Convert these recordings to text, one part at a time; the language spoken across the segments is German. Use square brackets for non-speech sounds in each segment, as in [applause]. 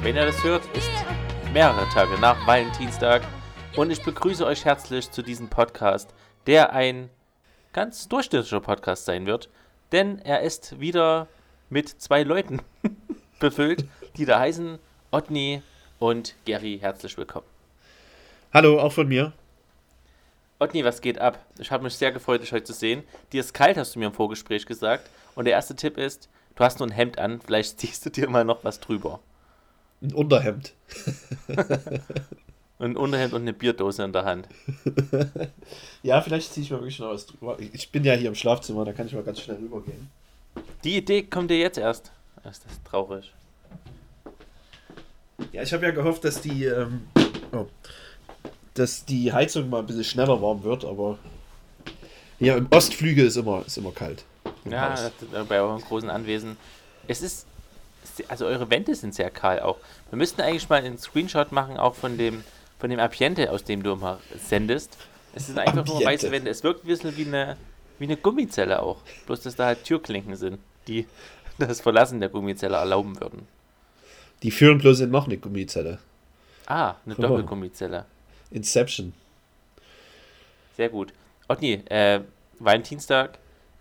Wenn ihr das hört, ist mehrere Tage nach Valentinstag. Und ich begrüße euch herzlich zu diesem Podcast, der ein ganz durchschnittlicher Podcast sein wird. Denn er ist wieder mit zwei Leuten [laughs] befüllt, die da heißen Otni und Gary. Herzlich willkommen. Hallo, auch von mir. Otni, was geht ab? Ich habe mich sehr gefreut, dich heute zu sehen. Dir ist kalt, hast du mir im Vorgespräch gesagt. Und der erste Tipp ist, du hast nur ein Hemd an, vielleicht [laughs] ziehst du dir mal noch was drüber. Ein Unterhemd. [laughs] ein Unterhemd und eine Bierdose in der Hand. [laughs] ja, vielleicht ziehe ich mal wirklich noch was drüber. Ich bin ja hier im Schlafzimmer, da kann ich mal ganz schnell rübergehen. Die Idee kommt dir jetzt erst. Das ist traurig. Ja, ich habe ja gehofft, dass die, ähm, oh, dass die Heizung mal ein bisschen schneller warm wird, aber ja, im Ostflügel ist immer, ist immer kalt. Ja, bei eurem großen Anwesen. Es ist, also eure Wände sind sehr kahl auch. Wir müssten eigentlich mal einen Screenshot machen, auch von dem, von dem Ambiente, aus dem du immer sendest. Es sind einfach Ambiente. nur weiße Wände. Es wirkt ein bisschen wie eine, wie eine Gummizelle auch. Bloß, dass da halt Türklinken sind, die [laughs] das Verlassen der Gummizelle erlauben würden. Die führen bloß in noch eine Gummizelle. Ah, eine oh. Doppelgummizelle. Inception. Sehr gut. Otni, äh, Valentinstag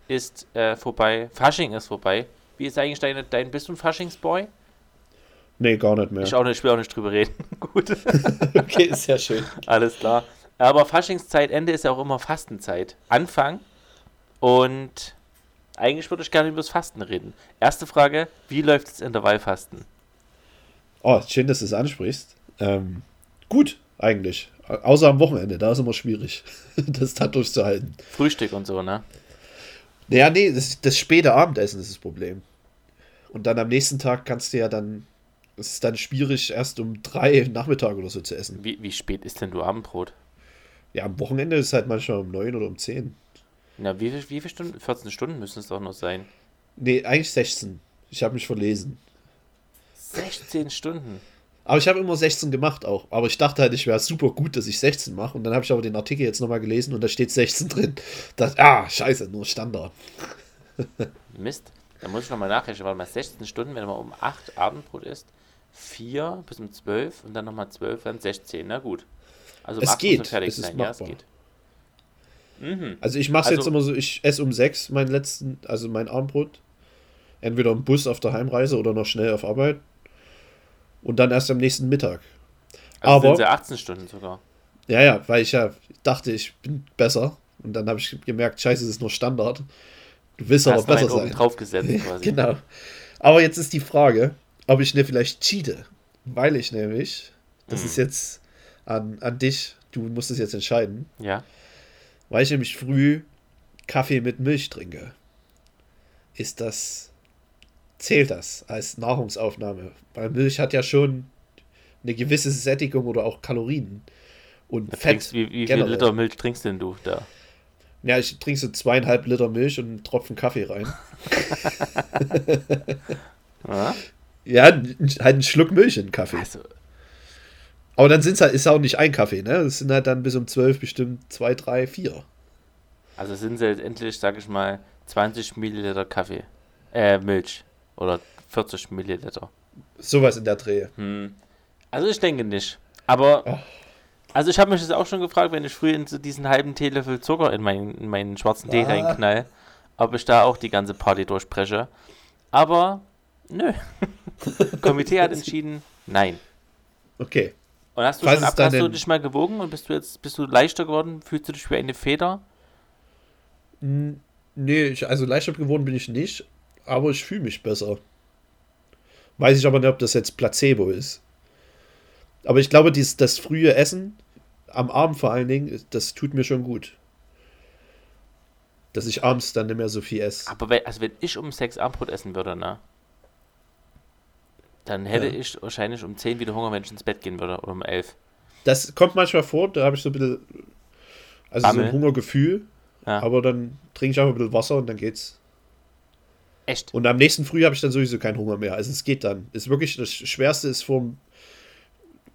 ist äh, vorbei, Fasching ist vorbei. Wie ist eigentlich deine, dein, bist du ein Faschingsboy? Nee, gar nicht mehr. Ich, auch nicht, ich will auch nicht drüber reden. [laughs] Gut. [laughs] okay, sehr schön. Alles klar. Aber Faschingszeitende ist ja auch immer Fastenzeit. Anfang und eigentlich würde ich gerne über das Fasten reden. Erste Frage, wie läuft es Intervallfasten? Oh, schön, dass du es ansprichst. Ähm, gut, eigentlich. Außer am Wochenende, da ist immer schwierig, [laughs] das da durchzuhalten. Frühstück und so, ne? Naja, nee, das, das späte Abendessen ist das Problem. Und dann am nächsten Tag kannst du ja dann, es ist dann schwierig, erst um drei Nachmittag oder so zu essen. Wie, wie spät ist denn du Abendbrot? Ja, am Wochenende ist es halt manchmal um neun oder um zehn. Na, wie, wie viele Stunden? 14 Stunden müssen es doch noch sein. Nee, eigentlich 16. Ich habe mich verlesen. 16 Stunden? Aber ich habe immer 16 gemacht auch. Aber ich dachte halt, ich wäre super gut, dass ich 16 mache. Und dann habe ich aber den Artikel jetzt nochmal gelesen und da steht 16 drin. Das, ah, scheiße, nur Standard. Mist. Da muss ich nochmal nachrechnen, weil mal 16 Stunden, wenn man um 8 Abendbrot isst, 4 bis um 12 und dann nochmal 12, dann 16. Na gut. Also um es geht. Fertig es ist sein. Ja, es geht. Mhm. Also ich mache es also, jetzt immer so, ich esse um 6 meinen letzten, also mein Abendbrot. Entweder im Bus auf der Heimreise oder noch schnell auf Arbeit und dann erst am nächsten Mittag. Also Aber sind ja 18 Stunden sogar. Ja, ja, weil ich ja dachte, ich bin besser und dann habe ich gemerkt, scheiße, es ist nur Standard. Du willst aber besser sein. draufgesetzt [laughs] quasi. genau. Aber jetzt ist die Frage, ob ich ne vielleicht cheate, weil ich nämlich, das hm. ist jetzt an, an dich, du musst es jetzt entscheiden. Ja. Weil ich nämlich früh Kaffee mit Milch trinke. Ist das zählt das als Nahrungsaufnahme. Weil Milch hat ja schon eine gewisse Sättigung oder auch Kalorien. Und Fett. Trinkst, wie wie viel Liter Milch trinkst denn du da? Ja, ich trinke so zweieinhalb Liter Milch und einen Tropfen Kaffee rein. [laughs] ja, halt einen Schluck Milch in den Kaffee. Also. Aber dann sind's halt, ist auch nicht ein Kaffee, ne? Es sind halt dann bis um zwölf bestimmt zwei, drei, vier. Also sind sie endlich, sag ich mal, 20 Milliliter Kaffee. Äh, Milch. Oder 40 Milliliter. Sowas in der Dreh. Hm. Also ich denke nicht. Aber, oh. Also ich habe mich das auch schon gefragt, wenn ich früh in so diesen halben Teelöffel Zucker in meinen, in meinen schwarzen ah. Tee reinknall, ob ich da auch die ganze Party durchbreche. Aber, nö. [laughs] Komitee hat entschieden, nein. Okay. Und hast du, schon ab, hast du dich mal gewogen und bist du jetzt bist du leichter geworden? Fühlst du dich wie eine Feder? Nee, ich, also leichter geworden bin ich nicht, aber ich fühle mich besser. Weiß ich aber nicht, ob das jetzt Placebo ist. Aber ich glaube, dies, das frühe Essen, am Abend vor allen Dingen, das tut mir schon gut. Dass ich abends dann nicht mehr so viel esse. Aber wenn, also wenn ich um sechs Abendbrot essen würde, ne? Dann hätte ja. ich wahrscheinlich um 10 wieder Hunger, wenn ich ins Bett gehen würde. Oder um 11. Das kommt manchmal vor, da habe ich so ein bisschen. Also Bammel. so ein Hungergefühl. Ja. Aber dann trinke ich einfach ein bisschen Wasser und dann geht's. Echt? Und am nächsten Früh habe ich dann sowieso keinen Hunger mehr. Also es geht dann. Ist wirklich, das Schwerste ist vorm,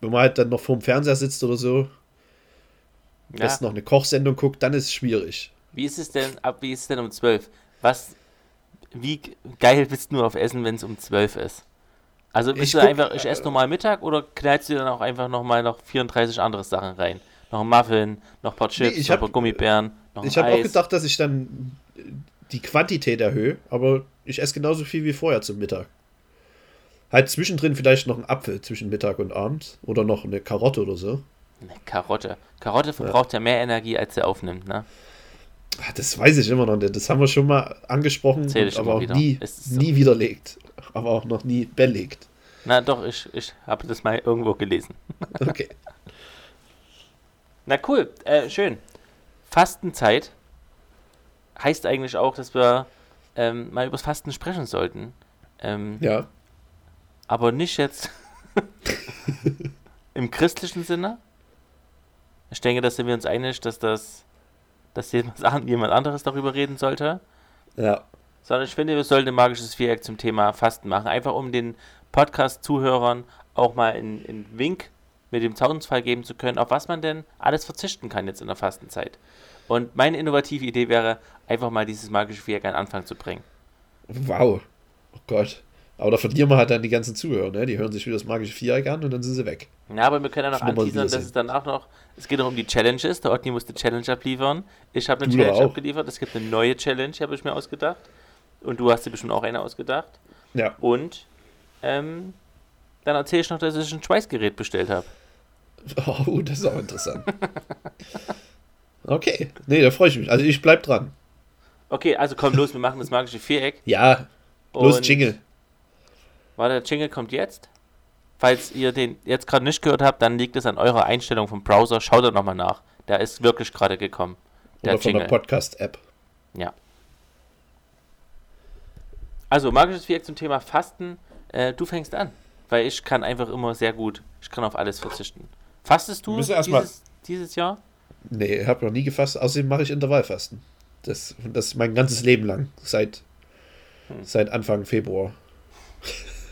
wenn man halt dann noch vorm Fernseher sitzt oder so, ja. noch eine Kochsendung guckt, dann ist es schwierig. Wie ist es denn, ab wie ist es denn um 12? Was, wie geil bist du auf Essen, wenn es um 12 ist? Also bist Ich du guck, einfach, ich esse normal Mittag oder knallst du dann auch einfach nochmal noch 34 andere Sachen rein? Noch ein Muffin, noch ein paar Chips, ich noch ein paar Gummibären, noch ein Ich habe auch gedacht, dass ich dann die Quantität erhöhe, aber ich esse genauso viel wie vorher zum Mittag. Halt zwischendrin vielleicht noch ein Apfel zwischen Mittag und Abend oder noch eine Karotte oder so. Eine Karotte. Karotte verbraucht ja. mehr Energie, als sie aufnimmt, ne? Ah, Das weiß ich immer noch nicht. Das haben wir schon mal angesprochen, Erzähl aber auch wieder. nie, so. nie widerlegt. Aber auch noch nie belegt. Na doch, ich, ich habe das mal irgendwo gelesen. [laughs] Okay. Na cool, äh, schön. Fastenzeit heißt eigentlich auch, dass wir ähm, mal über das Fasten sprechen sollten. Ähm, Ja. Aber nicht jetzt [laughs] im christlichen Sinne. Ich denke, da sind wir uns einig, dass das, dass jemand an- jemand anderes darüber reden sollte. Ja. Sondern ich finde, wir sollten ein magisches Viereck zum Thema Fasten machen. Einfach um den Podcast-Zuhörern auch mal einen, einen Wink mit dem Zaunfall geben zu können, auf was man denn alles verzichten kann jetzt in der Fastenzeit. Und meine innovative Idee wäre, einfach mal dieses magische Viereck an den Anfang zu bringen. Wow. Oh Gott. Aber da verlieren wir halt dann die ganzen Zuhörer, ne? Die hören sich wieder das magische Viereck an und dann sind sie weg. Ja, aber wir können ja noch anteasern, dass es dann auch noch, es geht auch um die Challenges, der Otni musste Challenge abliefern, ich habe eine Du Challenge abgeliefert, es gibt eine neue Challenge, habe ich mir ausgedacht und du hast dir bestimmt auch eine ausgedacht Ja. und ähm, dann erzähle ich noch, dass ich ein Schweißgerät bestellt habe. [laughs] Oh, das ist auch interessant. Okay. Nee, da freue ich mich. Also ich bleib dran. Okay, also komm los, wir machen das magische Viereck. Ja. Los, Und- Jingle. Warte, der Jingle kommt jetzt. Falls ihr den jetzt gerade nicht gehört habt, dann liegt es an eurer Einstellung vom Browser. Schaut da nochmal nach. Der ist wirklich gerade gekommen. Der Oder von der Jingle. Podcast-App. Ja. Also, magisches Viereck zum Thema Fasten. Äh, du fängst an. Weil ich kann einfach immer sehr gut. Ich kann auf alles verzichten. Fastest du dieses, dieses Jahr? Nee, ich habe noch nie gefasst. Außerdem mache ich Intervallfasten. Das, das ist mein ganzes Leben lang. Seit, Hm. seit Anfang Februar.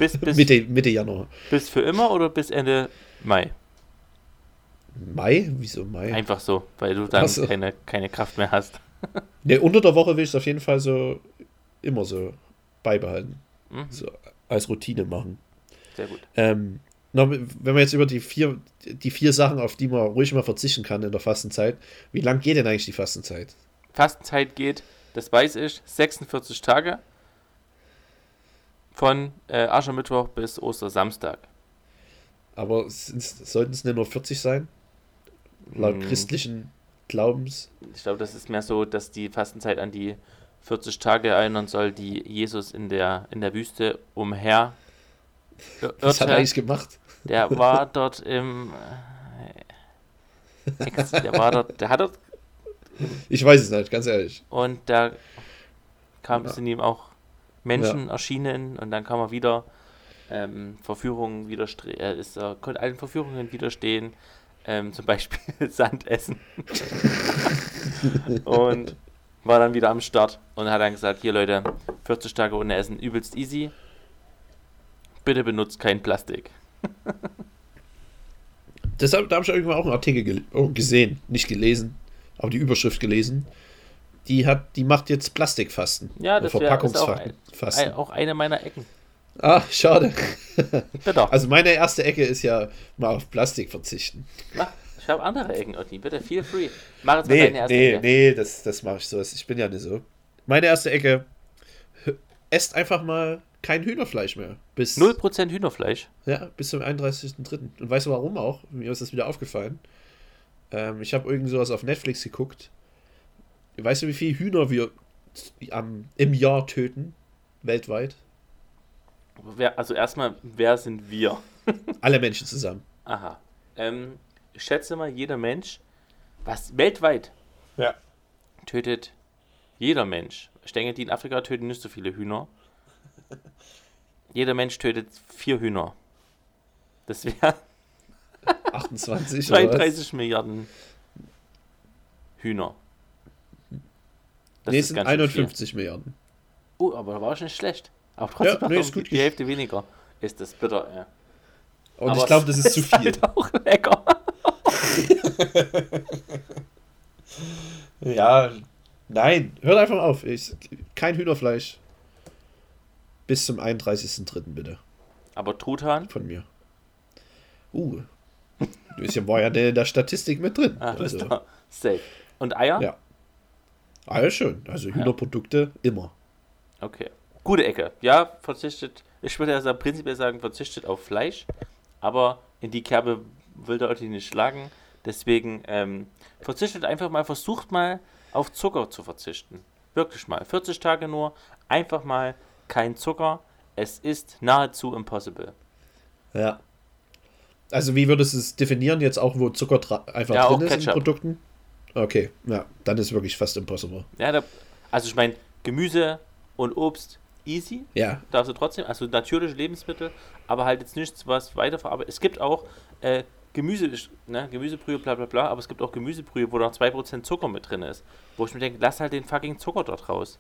Bis, bis, Mitte, Mitte Januar. bis für immer oder bis Ende Mai? Mai? Wieso Mai? Einfach so, weil du dann so. keine, keine Kraft mehr hast. [laughs] Nee, unter der Woche will ich es auf jeden Fall so immer so beibehalten. Mhm. So als Routine machen. Sehr gut. Ähm, noch, wenn wir jetzt über die vier, die vier Sachen, auf die man ruhig mal verzichten kann in der Fastenzeit, wie lang geht denn eigentlich die Fastenzeit? Fastenzeit geht, das weiß ich, 46 Tage. Von äh, Aschermittwoch bis Ostersamstag. Aber sollten es nicht nur 40 sein? Laut Hm. christlichen Glaubens? Ich glaube, das ist mehr so, dass die Fastenzeit an die 40 Tage erinnern soll, die Jesus in der, in der Wüste umher Was hat er eigentlich gemacht? Der war [laughs] dort im. Äh, der war dort, der hat dort Ich weiß es nicht, ganz ehrlich. und da kam Ja. es in ihm auch Menschen erschienen und dann kam er wieder ähm, Verführungen widerstehen, er ist, er konnte allen Verführungen widerstehen, ähm, zum Beispiel [laughs] Sand essen [laughs] und war dann wieder am Start und hat dann gesagt, hier Leute, 40 Tage ohne Essen, übelst easy, bitte benutzt kein Plastik. Deshalb, da habe ich irgendwann auch einen Artikel gel oh, gesehen, nicht gelesen, aber die Überschrift gelesen. Die hat, die macht jetzt Plastikfasten. Ja, das ist auch ein- Auch eine meiner Ecken. Ah, schade. [laughs] Bitte. Also meine erste Ecke ist ja mal auf Plastik verzichten. Mach, ich habe andere Ecken, Otti, bitte, feel free. Mach jetzt mal Nee, deine erste nee, Ecke. nee, das, das mache ich so. Ich bin ja nicht so. Meine erste Ecke, esst einfach mal kein Hühnerfleisch mehr. Bis, 0% Hühnerfleisch. Ja, bis zum 31.03. Und weißt du warum auch? Mir ist das wieder aufgefallen. Ähm, ich habe irgend sowas auf Netflix geguckt. Weißt du, wie viele Hühner wir am, im Jahr töten? Weltweit? Wer, also erstmal, wer sind wir? [laughs] Alle Menschen zusammen. Aha. Ähm, ich schätze mal, jeder Mensch, was weltweit Ja. tötet jeder Mensch. Ich denke, die in Afrika töten nicht so viele Hühner. [laughs] Jeder Mensch tötet vier Hühner. Das wäre 28 [laughs] oder was? 32 Milliarden Hühner. Das Nee, es sind ganz schön viel. 51 Milliarden. Oh, aber da war ich nicht schlecht. Aber trotzdem Ja, nee, ist gut. die Hälfte weniger. Ist das bitter, ja. Und Aber ich glaube, das ist zu [laughs] viel. Halt auch lecker. [laughs] Ja, nein, hört einfach auf. Ich, kein Hühnerfleisch. bis zum 31.03. bitte. Aber Truthahn? Von mir. Uh. Du bist ja, war ja in der Statistik mit drin. Ah, also. Safe. Und Eier? Ja. Eier schon. Also Hühnerprodukte immer. Okay. Gute Ecke. Ja, verzichtet. Ich würde ja prinzipiell sagen, verzichtet auf Fleisch. Aber in die Kerbe will der Otti nicht schlagen. Deswegen ähm, verzichtet einfach mal, versucht mal auf Zucker zu verzichten. Wirklich mal. 40 Tage nur. Einfach mal kein Zucker. Es ist nahezu impossible. Ja. Also wie würdest du es definieren? Jetzt auch, wo Zucker einfach Ja, drin ist in Ketchup. Produkten? Okay, ja, dann ist wirklich fast impossible. Ja, da, also ich meine, Gemüse und Obst easy. Ja, darfst du trotzdem, also natürliche Lebensmittel, aber halt jetzt nichts, was weiterverarbeitet. Es gibt auch äh, Gemüse, ne, Gemüsebrühe, bla bla bla, aber es gibt auch Gemüsebrühe, wo noch 2% Zucker mit drin ist. Wo ich mir denke, lass halt den fucking Zucker dort raus.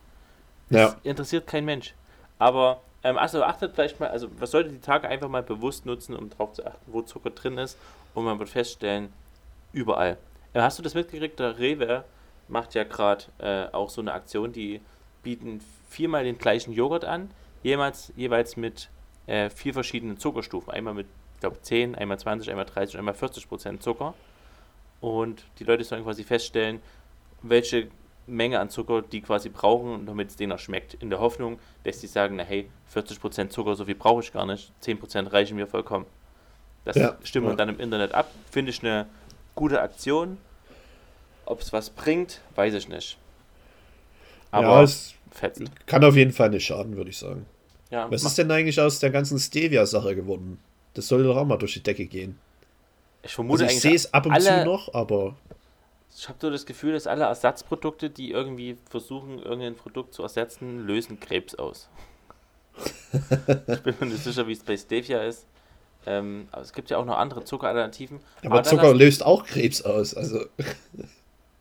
Das ja, interessiert kein Mensch. Aber, ähm, also achtet vielleicht mal, also was sollte die Tage einfach mal bewusst nutzen, um darauf zu achten, wo Zucker drin ist. Und man wird feststellen, überall. Hast du das mitgekriegt? Der Rewe macht ja gerade äh, auch so eine Aktion, die bieten viermal den gleichen Joghurt an, jeweils, jeweils mit äh, vier verschiedenen Zuckerstufen. Einmal mit, ich glaube, 10, einmal 20, einmal 30 und einmal 40 Prozent Zucker. Und die Leute sollen quasi feststellen, welche Menge an Zucker die quasi brauchen, damit es denen auch schmeckt. In der Hoffnung, dass sie sagen, na hey, 40% Zucker, so viel brauche ich gar nicht, 10% reichen mir vollkommen. Das Ja, stimmen wir ja. dann im Internet ab. Finde ich eine gute Aktion. Ob es was bringt, weiß ich nicht. Aber ja, es fetzt. kann auf jeden Fall nicht schaden, würde ich sagen. Ja, Was ist denn eigentlich aus der ganzen Stevia-Sache geworden? Das soll doch auch mal durch die Decke gehen. ich vermute Also ich sehe es ab und alle, zu noch, aber Ich habe so das Gefühl, dass alle Ersatzprodukte, die irgendwie versuchen, irgendein Produkt zu ersetzen, lösen Krebs aus. [laughs] ich bin mir nicht sicher, wie es bei Stevia ist. Ähm, aber es gibt ja auch noch andere Zuckeralternativen. aber dann Zucker löst auch Krebs aus. Also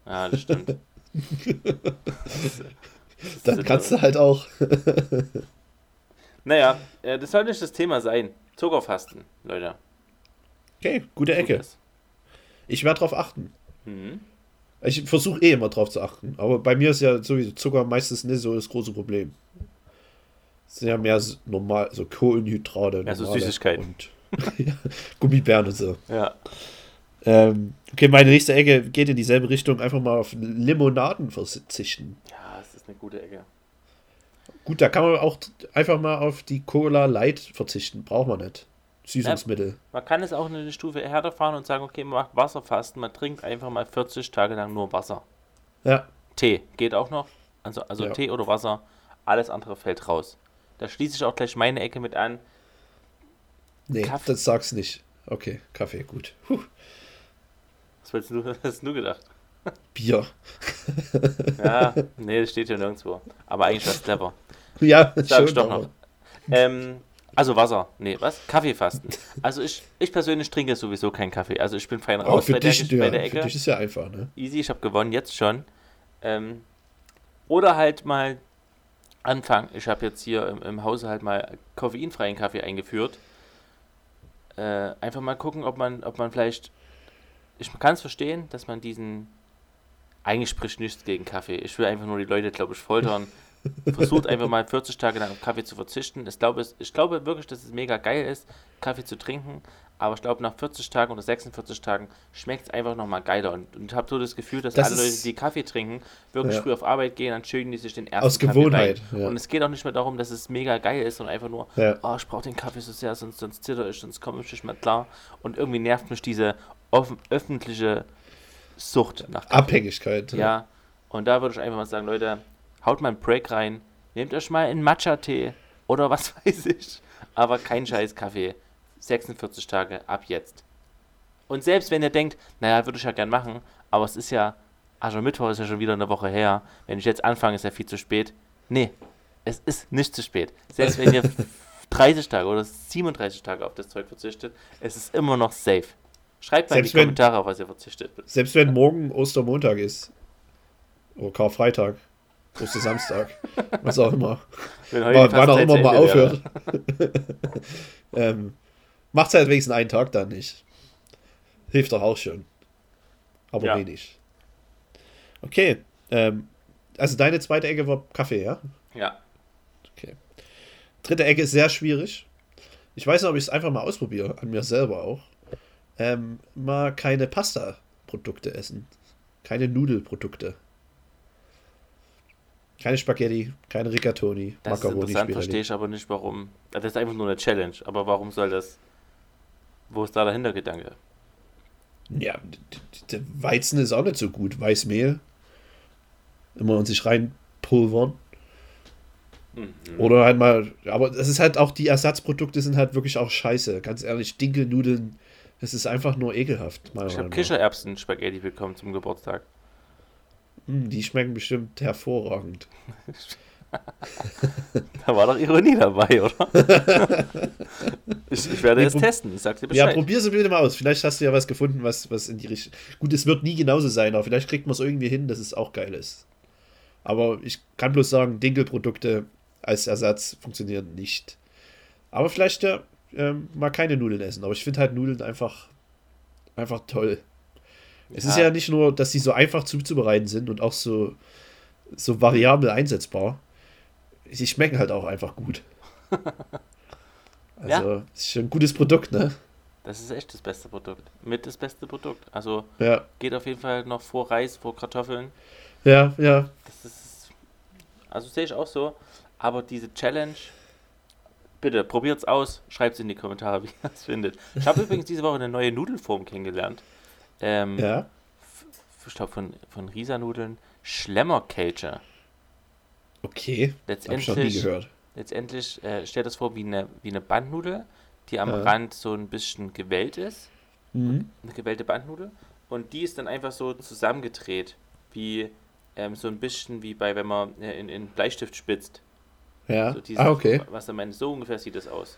Ja, das stimmt. [laughs] dann kannst du halt auch. Naja, äh, das soll nicht das Thema sein. Zuckerfasten, Leute. Okay, gute Ecke. das. Ich werde drauf achten. Mhm. Ich versuche eh immer drauf zu achten. Aber bei mir ist ja sowieso Zucker meistens nicht so das große Problem. Es sind ja mehr normal, so Kohlenhydrate. Ja, so normale Süßigkeiten. Und [laughs] ja, Gummibären und so. Ja. Ähm, okay, meine nächste Ecke geht in dieselbe Richtung. Einfach mal auf Limonaden verzichten. ja, es ist eine gute Ecke. Gut, da kann man auch einfach mal auf die Cola Light verzichten. Braucht man nicht. Süßungsmittel. Man kann es auch eine Stufe härter fahren und sagen, okay, man macht Wasserfasten, man trinkt einfach mal 40 Tage lang nur Wasser. Ja. Tee geht auch noch. Also, also Ja. Tee oder Wasser. Alles andere fällt raus. Da schließe ich auch gleich meine Ecke mit an. Nee, Kaffee. das sag's nicht. Okay, Kaffee, gut. Puh, Was willst du, [laughs] was hast du gedacht? Bier. [laughs] Ja, nee, das steht ja nirgendwo. Aber eigentlich war es clever. [laughs] Ja, Sag ich schon, doch noch. Ähm, also Wasser. Nee, was? Kaffeefasten. Also ich, ich persönlich trinke sowieso keinen Kaffee. Also ich bin fein raus für bei der, dich, bei ja, der für Ecke. dich ist ja einfach, ne? Easy, ich habe gewonnen, jetzt schon. Ähm, oder halt mal anfangen. Ich habe jetzt hier im, im Hause halt mal koffeinfreien Kaffee eingeführt. Äh, einfach mal gucken, ob man, ob man vielleicht. Ich kann es verstehen, dass man diesen. Eigentlich spricht nichts gegen Kaffee. Ich will einfach nur die Leute, glaube ich, foltern. [laughs] Versucht einfach mal 40 Tage lang auf Kaffee zu verzichten. Ich glaube, ich glaube wirklich, dass es mega geil ist, Kaffee zu trinken. Aber ich glaube, nach 40 Tagen oder 46 Tagen schmeckt es einfach nochmal geiler. Und, und ich habe so das Gefühl, dass Das alle Leute, die Kaffee trinken, wirklich Ja. früh auf Arbeit gehen, dann schütten die sich den ersten Aus Kaffee Gewohnheit, ja. Und es geht auch nicht mehr darum, dass es mega geil ist, sondern einfach nur, Ja. oh, ich brauche den Kaffee so sehr, sonst, sonst zitter ich, sonst komme ich nicht mehr klar. Und irgendwie nervt mich diese offen, öffentliche Sucht nach Kaffee. Abhängigkeit. Ja, und da würde ich einfach mal sagen, Leute, haut mal einen Break rein, nehmt euch mal einen Matcha-Tee oder was [laughs] weiß ich, aber kein scheiß Kaffee. 46 Tage ab jetzt. Und selbst wenn ihr denkt, naja, würde ich ja gern machen, aber es ist ja, Aschermittwoch ist ja schon wieder eine Woche her, wenn ich jetzt anfange, ist ja viel zu spät. Nee, es ist nicht zu spät. Selbst wenn ihr [laughs] 30 Tage oder 37 Tage auf das Zeug verzichtet, es ist immer noch safe. Schreibt mal Selbst in die wenn- Kommentare, auf was ihr verzichtet. Selbst wenn morgen Ostermontag ist. Oder Karfreitag. Ostersamstag. was auch immer. Heute Wann auch immer mal aufhört. [laughs] ähm, macht's halt wenigstens einen Tag dann nicht. Hilft doch auch schon. Aber Ja. wenig. Okay. Ähm, also deine zweite Ecke war Kaffee, ja? Ja. dritte Ecke ist sehr schwierig. Ich weiß nicht, ob ich es einfach mal ausprobiere, an mir selber auch. Ähm, mal keine Pasta-Produkte essen. Keine Nudelprodukte. Keine Spaghetti, keine Rigatoni, Das ist Macaroni, interessant, verstehe ich aber nicht, warum. Das ist einfach nur eine Challenge, aber warum soll das. Wo ist da der Hintergedanke? Ja, der Weizen ist auch nicht so gut. Weißmehl. Immer in sich reinpulvern. Mhm. Oder halt mal, aber das ist halt auch, die Ersatzprodukte sind halt wirklich auch scheiße. Ganz ehrlich, Dinkelnudeln, das ist einfach nur ekelhaft. Ich habe. Kichererbsen-Spaghetti bekommen zum Geburtstag. Hm, die schmecken bestimmt hervorragend. [laughs] Da war doch Ironie dabei, oder? [laughs] ich, ich werde Nee, es prob- testen, ich sag dir Ja, Bescheid. probier sie bitte mal aus. Vielleicht hast du ja was gefunden, was, was in die Richtung. Gut, es wird nie genauso sein, aber vielleicht kriegt man es irgendwie hin, dass es auch geil ist. Aber ich kann bloß sagen, Dinkelprodukte als Ersatz funktionieren nicht. Aber vielleicht ja ähm, mal keine Nudeln essen. Aber ich finde halt Nudeln einfach, einfach toll. Es ist Ja. ja nicht nur, dass sie so einfach zuzubereiten sind und auch so, so variabel einsetzbar. Sie schmecken halt auch einfach gut. [laughs] Also, es ist schon ein gutes Produkt, ne? Das ist echt das beste Produkt. Mit das beste Produkt. Also Ja, geht auf jeden Fall noch vor Reis, vor Kartoffeln. ja, ja. Das ist. Also sehe ich auch so. Aber diese Challenge. Bitte, probiert's aus. Schreibt's in die Kommentare, [laughs] wie ihr es findet. Ich habe übrigens diese Woche eine neue Nudelform kennengelernt. Ähm, Ja, Ich glaube von, von Risa-Nudeln. Schlemmercager. okay. Hab ich noch nie Letztendlich, gehört. letztendlich äh, stellt das vor wie eine, wie eine Bandnudel, die am Ja. Rand so ein bisschen gewellt ist. Mhm. eine gewellte Bandnudel und die ist dann einfach so zusammengedreht, wie ähm, so ein bisschen wie bei, wenn man äh, in, in Bleistift spitzt. Ja. So dieses, ah, okay. Was am Ende so ungefähr sieht das aus.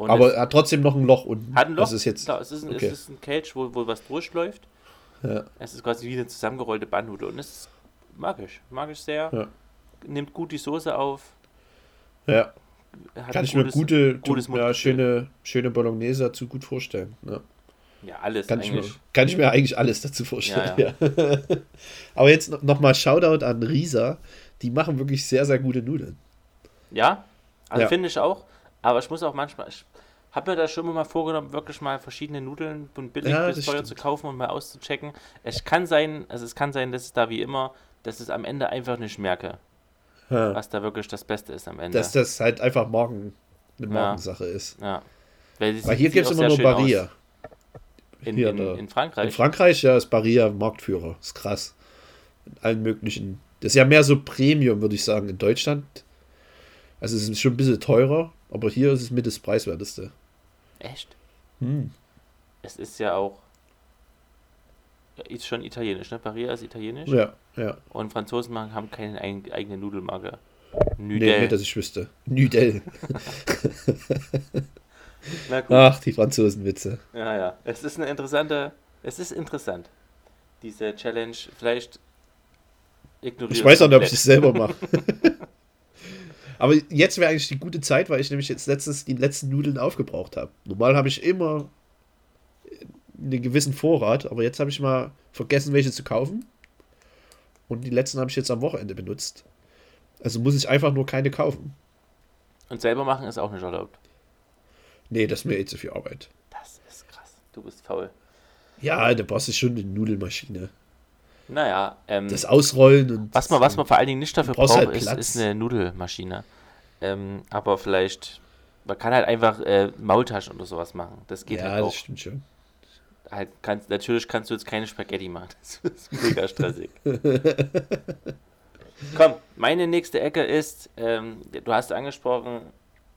Und Aber er hat trotzdem noch ein Loch unten. hat ein Loch. Das ist jetzt. klar, es ist, ein, okay. es ist ein Cage, wo, wo was durchläuft. Ja. Es ist quasi wie eine zusammengerollte Bandnudel und es ist, mag ich, mag ich sehr. Ja. Nimmt gut die Soße auf. ja. Hat Kann ich mir gutes- gute, gutes ja, schöne, schöne Bolognese dazu gut vorstellen. Ja. Ja, alles Kann, ich mir, eigentlich. kann ich mir eigentlich alles dazu vorstellen. Ja, Ja, [laughs] Aber jetzt noch, noch mal Shoutout an Risa. Die machen wirklich sehr, sehr gute Nudeln. Ja, also Ja. finde ich auch. Aber ich muss auch manchmal, ich habe mir da schon mal vorgenommen, wirklich mal verschiedene Nudeln von billig Ja, bis teuer zu kaufen und mal auszuchecken. Es kann sein, also es kann sein, dass es da wie immer, dass es am Ende einfach nicht merke, Ja. was da wirklich das Beste ist am Ende. Dass das halt einfach morgen eine Ja. Markensache ist. ja. Weil, Weil hier gibt es immer nur. Barilla. In, Hier, in, da. in Frankreich. In Frankreich, ja, ist Barilla Marktführer. Ist krass. In allen möglichen. Das ist ja mehr so Premium, würde ich sagen, in Deutschland. Also es ist schon ein bisschen teurer, aber hier ist es mit das preiswerteste. Echt? Hm. Es ist ja auch ist schon italienisch, ne? Barilla ist italienisch. Ja, ja. Und Franzosen haben keine ein, eigene Nudelmarke. Nee, Nudel. nicht, dass ich wüsste. Nudel. [laughs] Na gut. Ach, die Franzosenwitze. Ja, ja. Es ist eine interessante. Es ist interessant. Diese Challenge. Vielleicht ignoriere Ich weiß auch nicht, ob ich es selber mache. [laughs] Aber jetzt wäre eigentlich die gute Zeit, weil ich nämlich jetzt letztens die letzten Nudeln aufgebraucht habe. Normal habe ich immer einen gewissen Vorrat, aber jetzt habe ich mal vergessen, welche zu kaufen. Und die letzten habe ich jetzt am Wochenende benutzt. Also muss ich einfach nur keine kaufen. Und selber machen ist auch nicht erlaubt. Nee, das ist mir eh zu viel Arbeit. Das ist krass. Du bist faul. Ja, da brauchst du schon eine Nudelmaschine. Naja, ähm, Das Ausrollen und. was, man, was man vor allen Dingen nicht dafür braucht, halt ist, ist eine Nudelmaschine. Ähm, aber vielleicht. Man kann halt einfach äh, Maultaschen oder sowas machen. Das geht Ja, halt auch. das stimmt schon. Halt kannst, natürlich kannst du jetzt keine Spaghetti machen. [laughs] Das ist mega stressig. [laughs] Komm, meine nächste Ecke ist, ähm, du hast angesprochen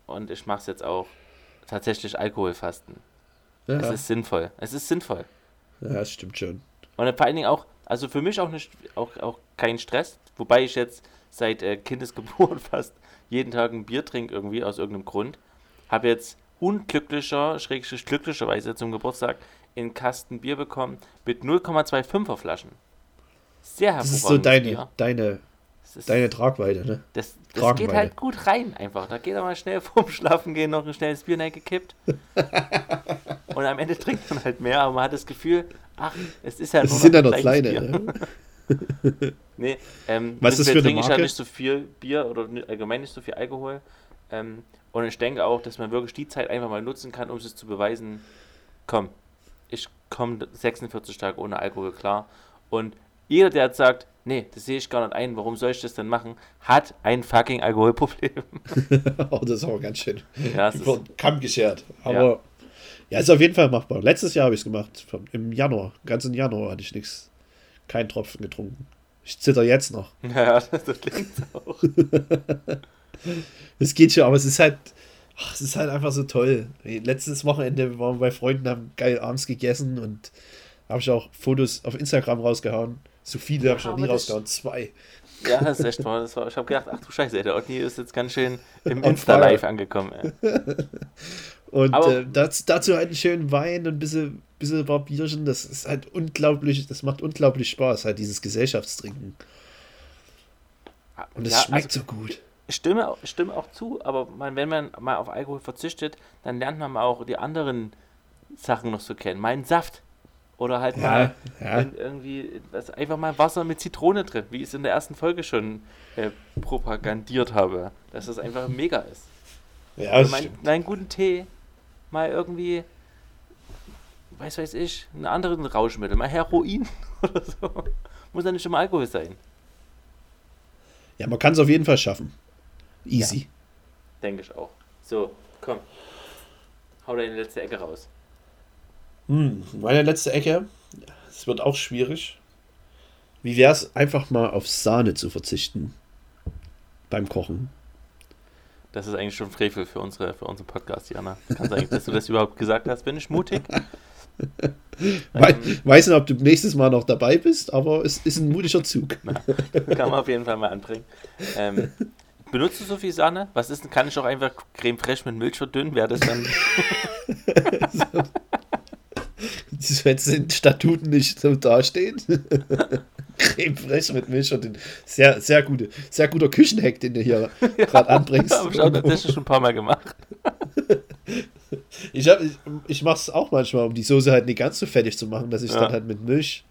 und ich mache es jetzt auch, tatsächlich Alkoholfasten. Ja, Es ist sinnvoll. Es ist sinnvoll. ja das stimmt schon. Und vor allen Dingen auch, also für mich auch nicht, auch, auch kein Stress, wobei ich jetzt seit äh, Kindesgeburt [laughs] fast jeden Tag ein Bier trinke irgendwie aus irgendeinem Grund. Habe jetzt unglücklicher, schrägstrich glücklicherweise zum Geburtstag einen Kasten Bier bekommen mit 0,25er Flaschen. Sehr Das ist so deine, Bier. deine, ist, deine Tragweite, ne? das, das geht halt gut rein einfach. Da geht er mal schnell [laughs] vorm Schlafen gehen noch ein schnelles Bier gekippt. [laughs] Und am Ende trinkt man halt mehr, aber man hat das Gefühl, ach, es ist ja Das nur sind ja noch kleine. Ne? [laughs] Nee, ähm, Was ist für eine trinke ich Marke? nicht so viel Bier oder allgemein nicht so viel Alkohol. Ähm, und ich denke auch, dass man wirklich die Zeit einfach mal nutzen kann, um es zu beweisen, komm, ich komme 46 Tage ohne Alkohol klar. Und jeder, der jetzt sagt, nee, das sehe ich gar nicht ein, warum soll ich das denn machen, hat ein fucking Alkoholproblem. [laughs] oh, das ist aber ganz schön. Ja, es Kamm geschert. Aber Ja. Ja, ist auf jeden Fall machbar. Letztes Jahr habe ich es gemacht. Im Januar. Ganzen Januar hatte ich nichts. Kein Tropfen getrunken. Ich zitter jetzt noch. [laughs] ja, das klingt auch. Es geht schon, aber es ist halt. Ach, es ist halt einfach so toll. Letztes Wochenende waren wir bei Freunden, haben geil abends gegessen und habe ich auch Fotos auf Instagram rausgehauen. So viele habe ich noch nie rausgehauen. Zwei. Ja, das ist echt wahr. Das war, ich habe gedacht, ach du Scheiße, der Otni ist jetzt ganz schön im Insta-Live angekommen. ey. [laughs] Und äh, das, dazu halt einen schönen Wein und ein bisschen, bisschen ein paar Bierchen. Das ist halt unglaublich, das macht unglaublich Spaß, halt dieses Gesellschaftstrinken. Und es Ja, schmeckt also, so gut. Ich stimme, stimme auch zu, aber man, wenn man mal auf Alkohol verzichtet, dann lernt man mal auch die anderen Sachen noch so kennen. Meinen Saft. Oder halt mal ja. irgendwie was, einfach mal Wasser mit Zitrone drin, wie ich es in der ersten Folge schon äh, propagandiert habe. Dass das einfach mega ist. Ja, Also das mein, meinen guten Tee, mal irgendwie, weiß weiß ich, einen anderen Rauschmittel, mal Heroin [laughs] oder so. Muss ja nicht immer Alkohol sein, ja, man kann es auf jeden Fall schaffen. Easy. denke ich auch. So, komm. Hau deine letzte Ecke raus. Hm, meine letzte Ecke. Es wird auch schwierig. Wie wäre es, einfach mal auf Sahne zu verzichten beim Kochen? Das ist eigentlich schon Frevel für, unsere, für unseren Podcast, Jana. Kann sein, dass du das überhaupt gesagt hast. Bin ich mutig? [laughs] Ähm, weiß nicht, ob du nächstes Mal noch dabei bist, aber es ist ein mutiger Zug. [laughs] kann man auf jeden Fall mal anbringen. Ähm, benutzt du so viel Sahne? Was ist denn? Kann ich auch einfach Creme fraiche mit Milch verdünnen? Wäre das dann. Wenn es in Statuten nicht so dasteht. [laughs] Creme fraiche mit Milch und den sehr, sehr, gute, sehr guter Küchenhack, den du hier [laughs] gerade anbringst. Habe ich auch tatsächlich [laughs] schon ein paar Mal gemacht. Ich, hab- ich, ich mache es auch manchmal, um die Soße halt nicht ganz so fettig zu machen, dass ich Ja. dann halt mit Milch.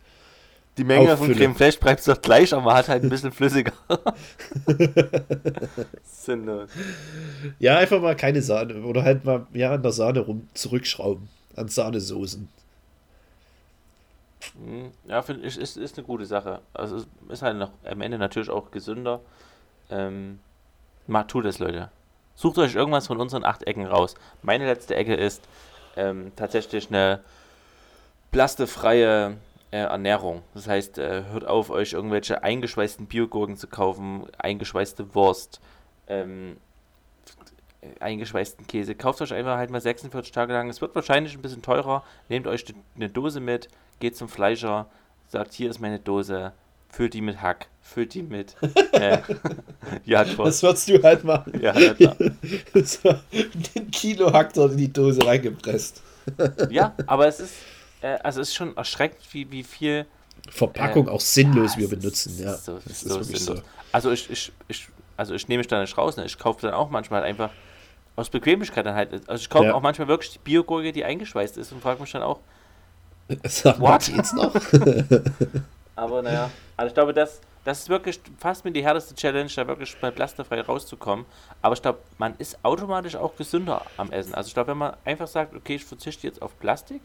Die Menge von. Creme Fraiche bleibt doch gleich, aber hat halt ein bisschen flüssiger. [laughs] Sinnlos. Ja, einfach mal keine Sahne. Oder halt mal ja, an der Sahne rum zurückschrauben. An Sahnesoßen. Hm, Ja, finde ich, ist, ist eine gute Sache. Also es ist halt noch am Ende natürlich auch gesünder. Ähm, macht, tut es, Leute. Sucht euch irgendwas von unseren acht Ecken raus. Meine letzte Ecke ist ähm, tatsächlich eine plastefreie äh, Ernährung. Das heißt, äh, hört auf, euch irgendwelche eingeschweißten Biogurken zu kaufen, eingeschweißte Wurst, ähm, äh, eingeschweißten Käse. Kauft euch einfach halt mal 46 Tage lang. Es wird wahrscheinlich ein bisschen teurer. Nehmt euch eine Dose mit, geht zum Fleischer, sagt, hier ist meine Dose, füllt die mit Hack, füllt die mit [laughs] äh, [laughs] Jagdwurst. Das würdest du halt machen. Ja, ja, klar. [laughs] So, ein Kilo Hack dort in die Dose reingepresst. ja, aber es ist, äh, also es ist schon erschreckend, wie, wie viel Verpackung Äh, auch sinnlos ja, wir es ist- benutzen. Ja, so, das ist so sinnlos. so. Also ich, ich, ich, also ich nehme mich da nicht raus, ne? ich kaufe dann auch manchmal einfach aus Bequemlichkeit dann halt. Also ich kaufe Ja. auch manchmal wirklich die Biogurke, die eingeschweißt ist und frage mich dann auch, [laughs] Sag What? geht's noch? [laughs] aber naja, also ich glaube, das, das ist wirklich fast mit die härteste Challenge, da wirklich bei plasterfrei rauszukommen. Aber ich glaube, man ist automatisch auch gesünder am Essen. Also ich glaube, wenn man einfach sagt, okay, ich verzichte jetzt auf Plastik,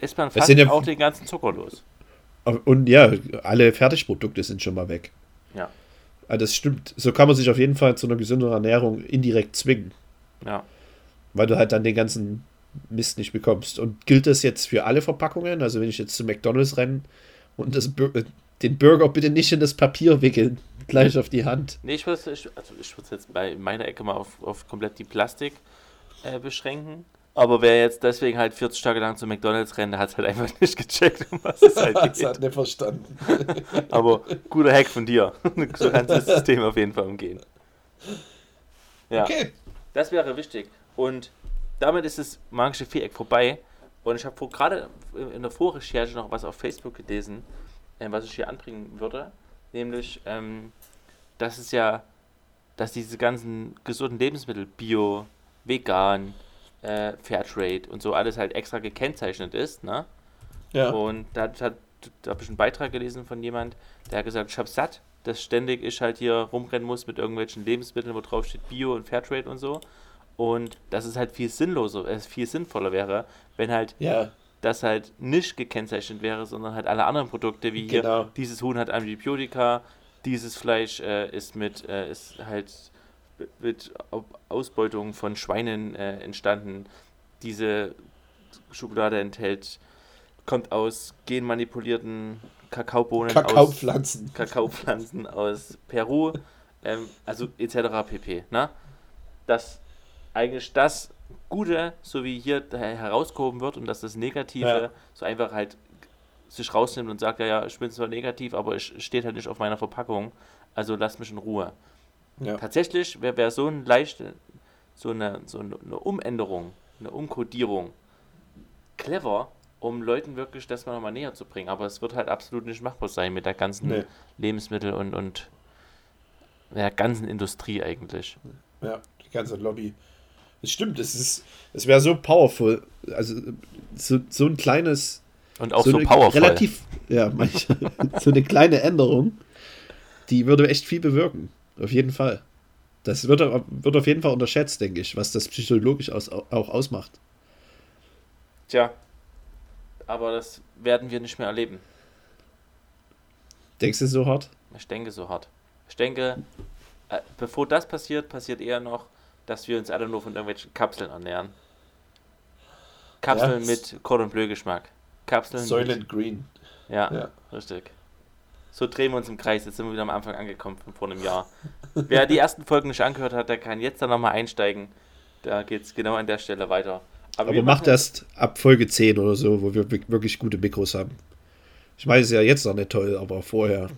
ist man fast ja- auch den ganzen Zucker los. Und ja, alle Fertigprodukte sind schon mal weg. Ja, Also das stimmt. So kann man sich auf jeden Fall zu einer gesünderen Ernährung indirekt zwingen. ja. weil du halt dann den ganzen Mist nicht bekommst. Und gilt das jetzt für alle Verpackungen? Also wenn ich jetzt zu McDonalds renne und das Bur den Burger bitte nicht in das Papier wickeln, [laughs] gleich auf die Hand. Nee, ich würde ich, also jetzt bei meiner Ecke mal auf, auf komplett die Plastik äh, beschränken. Aber wer jetzt deswegen halt 40 Tage lang zu McDonalds rennt, der hat es halt einfach nicht gecheckt, um was es halt [laughs] Das geht. hat nicht verstanden. [laughs] Aber guter Hack von dir. so kannst du das System auf jeden Fall umgehen. Ja, Okay. das wäre wichtig. Und damit ist das magische Viereck vorbei. Und ich habe vor- gerade in der Vorrecherche noch was auf Facebook gelesen, äh, was ich hier anbringen würde. Nämlich, ähm, dass es ja, dass diese ganzen gesunden Lebensmittel, Bio, vegan, äh, Fairtrade und so alles halt extra gekennzeichnet ist, ne? Ja. Und da, hat, da habe ich einen Beitrag gelesen von jemand, der hat gesagt, ich habe satt, dass ständig ich halt hier rumrennen muss mit irgendwelchen Lebensmitteln, wo drauf steht Bio und Fairtrade und so. Und dass es halt viel sinnloser, äh, viel sinnvoller wäre, wenn halt Ja, das halt nicht gekennzeichnet wäre, sondern halt alle anderen Produkte, wie hier, Genau. dieses Huhn hat Antibiotika, dieses Fleisch äh, ist mit, äh, ist halt mit Au- Ausbeutung von Schweinen äh, entstanden. Diese Schokolade enthält, kommt aus genmanipulierten Kakaobohnen aus Kakaopflanzen. Kakaopflanzen aus Peru, ähm, also etc. pp. Ne? Dass eigentlich das Gute, so wie hier herausgehoben wird und dass das Negative Ja. so einfach halt sich rausnimmt und sagt, ja, ja, ich bin zwar negativ, aber es steht halt nicht auf meiner Verpackung, also lasst mich in Ruhe. Ja. Tatsächlich wäre wär so ein leichte, so eine, so eine Umänderung, eine Umkodierung clever, um Leuten wirklich das mal nochmal näher zu bringen. Aber es wird halt absolut nicht machbar sein mit der ganzen Nee. Lebensmittel- und, und der ganzen Industrie eigentlich. Ja, die ganze Lobby. Das stimmt, es ist, es wäre so powerful. Also so, so ein kleines, Und auch so, eine powerful. relativ, ja, manch, [laughs] so eine kleine Änderung, die würde echt viel bewirken. Auf jeden Fall. Das wird, wird auf jeden Fall unterschätzt, denke ich, was das psychologisch aus, auch ausmacht. Tja, aber das werden wir nicht mehr erleben. Denkst du so hart? Ich denke so hart. Ich denke, äh, bevor das passiert, passiert eher noch, dass wir uns alle nur von irgendwelchen Kapseln ernähren. Kapseln Ja. mit Cordon Bleu Geschmack. Kapseln mit, Soylent Green. ja, Ja. richtig. So drehen wir uns im Kreis. Jetzt sind wir wieder am Anfang angekommen von vor einem Jahr. [laughs] Wer die ersten Folgen nicht angehört hat, der kann jetzt da nochmal einsteigen. Da geht es genau an der Stelle weiter. Aber wir macht erst ab Folge 10 oder so, wo wir wi- wirklich gute Mikros haben. Ich meine, es ist ja jetzt noch nicht toll, aber vorher.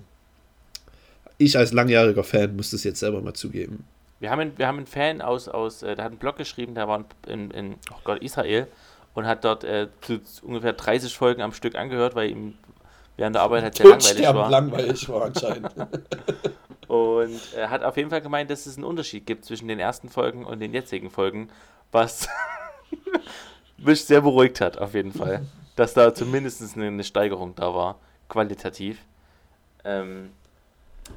Ich als langjähriger Fan muss das jetzt selber mal zugeben. Wir haben, einen, wir haben einen Fan aus, aus äh, der hat einen Blog geschrieben, der war in, in oh Gott, Israel und hat dort äh, zu, zu ungefähr 30 Folgen am Stück angehört, weil ihm während der Arbeit halt sehr langweilig war. langweilig war anscheinend. [laughs] Und er hat auf jeden Fall gemeint, dass es einen Unterschied gibt zwischen den ersten Folgen und den jetzigen Folgen, was [laughs] mich sehr beruhigt hat, auf jeden Fall. Dass da zumindest eine, eine Steigerung da war, qualitativ. Ähm,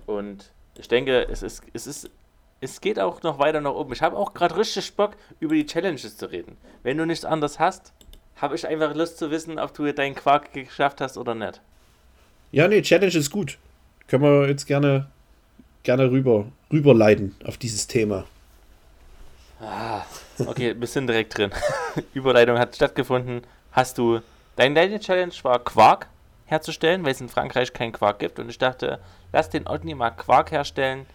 und ich denke, es ist, es ist, es geht auch noch weiter nach oben. Ich habe auch gerade richtig Bock, über die Challenges zu reden. Wenn du nichts anderes hast, habe ich einfach Lust zu wissen, ob du deinen Quark geschafft hast oder nicht. ja, nee, Challenge ist gut. Können wir jetzt gerne, gerne rüber, rüberleiten auf dieses Thema. Ah, okay, wir sind direkt drin. [laughs] Überleitung hat stattgefunden. Hast du. Dein, deine Challenge war Quark herzustellen, weil es in Frankreich keinen Quark gibt. Und ich dachte, lass den Otni mal Quark herstellen.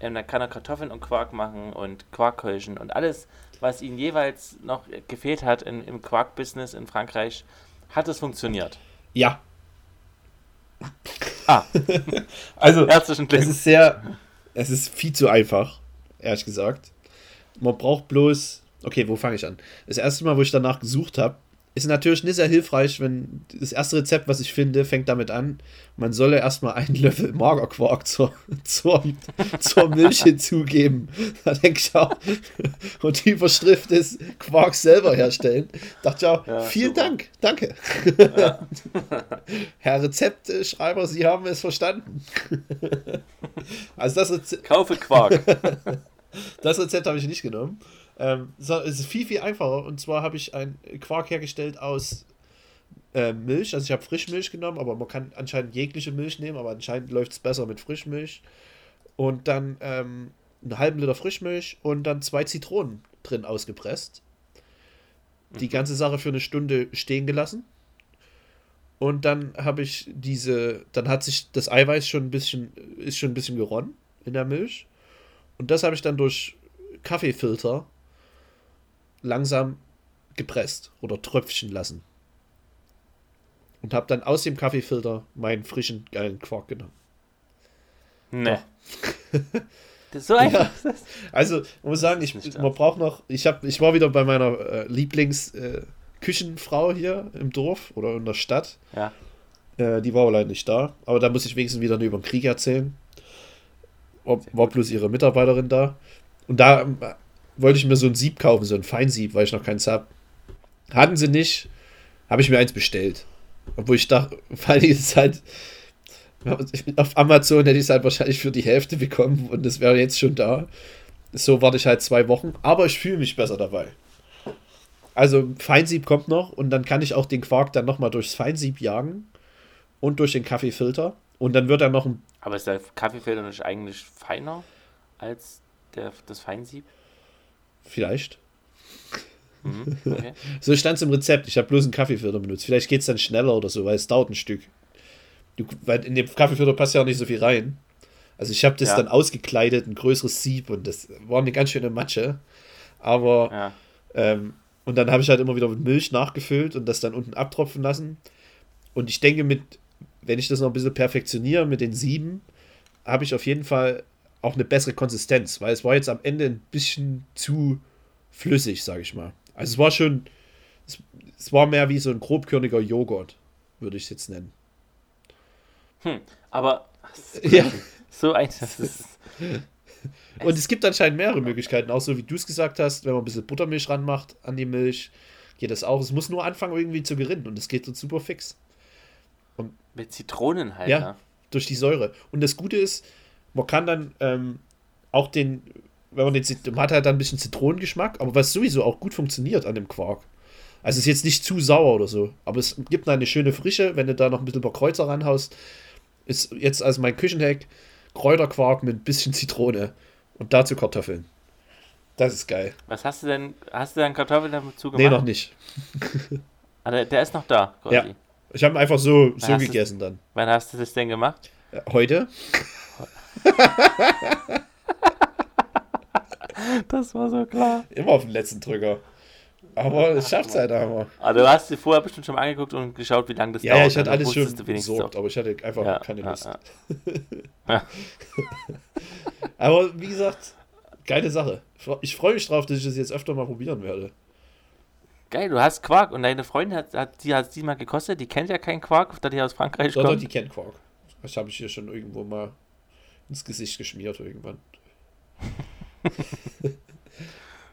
Ähm, dann kann er Kartoffeln und Quark machen und Quarkkeulchen und alles, was ihm jeweils noch gefehlt hat in, im Quark-Business in Frankreich, hat es funktioniert. Ja. Ah. [laughs] Also, Herzlichen es ist sehr, es ist viel zu einfach, ehrlich gesagt. Man braucht bloß, okay, wo fange ich an? Das erste Mal, wo ich danach gesucht habe, ist natürlich nicht sehr hilfreich, wenn das erste Rezept, was ich finde, fängt damit an, man solle erstmal einen Löffel Magerquark [laughs] zur, zur, zur Milch hinzugeben. Da denke ich auch, und die Überschrift ist Quark selber herstellen. Dachte ich auch, Ja, vielen super. Dank, danke. [laughs] Herr Rezeptschreiber, Sie haben es verstanden. also das Rezept, Kaufe Quark. [laughs] das Rezept habe ich nicht genommen. Ähm, so, es ist viel, viel einfacher. Und zwar habe ich einen Quark hergestellt aus äh, Milch. Also ich habe Frischmilch genommen, aber man kann anscheinend jegliche Milch nehmen, aber anscheinend läuft es besser mit Frischmilch. Und dann ähm, einen halben Liter Frischmilch und dann zwei Zitronen drin ausgepresst. Die ganze Sache für eine Stunde stehen gelassen. Und dann habe ich diese, dann hat sich das Eiweiß schon ein bisschen, ist schon ein bisschen geronnen in der Milch. Und das habe ich dann durch Kaffeefilter langsam gepresst oder tröpfchen lassen. Und habe dann aus dem Kaffeefilter meinen frischen, geilen Quark genommen. [laughs] Ist so einfach. Also, man muss sagen, ich, man braucht noch, ich, hab, ich war wieder bei meiner äh, Lieblings-Küchenfrau hier im Dorf oder in der Stadt. Ja. Äh, die war leider nicht da. Aber da muss ich wenigstens wieder über den Krieg erzählen. War, war bloß ihre Mitarbeiterin da. Und da wollte ich mir so ein Sieb kaufen, so ein Feinsieb, weil ich noch keins habe. Hatten sie nicht, habe ich mir eins bestellt. Obwohl ich dachte, [laughs] ist es halt, Auf Amazon hätte ich es halt wahrscheinlich für die Hälfte bekommen und es wäre jetzt schon da. So warte ich halt zwei Wochen, aber ich fühle mich besser dabei. Also Feinsieb kommt noch und dann kann ich auch den Quark dann nochmal durchs Feinsieb jagen und durch den Kaffeefilter und dann wird er noch ein. Aber ist der Kaffeefilter nicht eigentlich feiner als der, das Feinsieb? Vielleicht. Mhm, okay. [laughs] So stand es im Rezept. Ich habe bloß einen Kaffeefilter benutzt. Vielleicht geht es dann schneller oder so, weil es dauert ein Stück. Du, weil in dem Kaffeefilter passt ja auch nicht so viel rein. Also ich habe das Ja. dann ausgekleidet, ein größeres Sieb und das war eine ganz schöne Matsche. Aber ja. ähm, und dann habe ich halt immer wieder mit Milch nachgefüllt und das dann unten abtropfen lassen. Und ich denke, mit, wenn ich das noch ein bisschen perfektioniere mit den Sieben, habe ich auf jeden Fall auch eine bessere Konsistenz, weil es war jetzt am Ende ein bisschen zu flüssig, sage ich mal. Also es war schon, es, es war mehr wie so ein grobkörniger Joghurt, würde ich es jetzt nennen. Hm. Aber [laughs] Ja. so ein. Das ist, [laughs] Und es gibt anscheinend mehrere Möglichkeiten, auch so wie du es gesagt hast, wenn man ein bisschen Buttermilch ranmacht an die Milch, geht das auch. Es muss nur anfangen irgendwie zu gerinnen und es geht dann super fix. mit Zitronen halt. Ja. ne? durch die Säure. Und das Gute ist, man kann dann ähm, auch den, wenn man den, man hat halt dann ein bisschen Zitronengeschmack, aber was sowieso auch gut funktioniert an dem Quark. Also es ist jetzt nicht zu sauer oder so, aber es gibt dann eine schöne Frische, wenn du da noch ein bisschen paar Kreuzer ranhaust. Ist jetzt also mein Küchenhack Kräuterquark mit ein bisschen Zitrone und dazu Kartoffeln. Das ist geil. Was hast du denn? Hast du denn Kartoffeln dazu gemacht? Nee, noch nicht. Ah, der, ist noch da, quasi. Ja. Ich habe einfach so, so gegessen dann. Wann hast du das denn gemacht? Äh, Heute? [laughs] Das war so klar. Immer auf den letzten Drücker. Aber es schafft's halt aber. Also du hast dir vorher bestimmt schon mal angeguckt und geschaut, wie lange das Ja, ja, dauert. ich hatte alles schon besorgt, aber ich hatte einfach. Ja, keine ja, Lust. ja. [laughs] Ja. Aber wie gesagt, geile Sache. Ich freue mich drauf, dass ich das jetzt öfter mal probieren werde. Geil, du hast Quark und deine Freundin hat, hat die hat die mal gekostet, die kennt ja keinen Quark, da die aus Frankreich Doch, doch, kommt. die kennt Quark. Das habe ich hier schon irgendwo mal ins Gesicht geschmiert irgendwann. [laughs]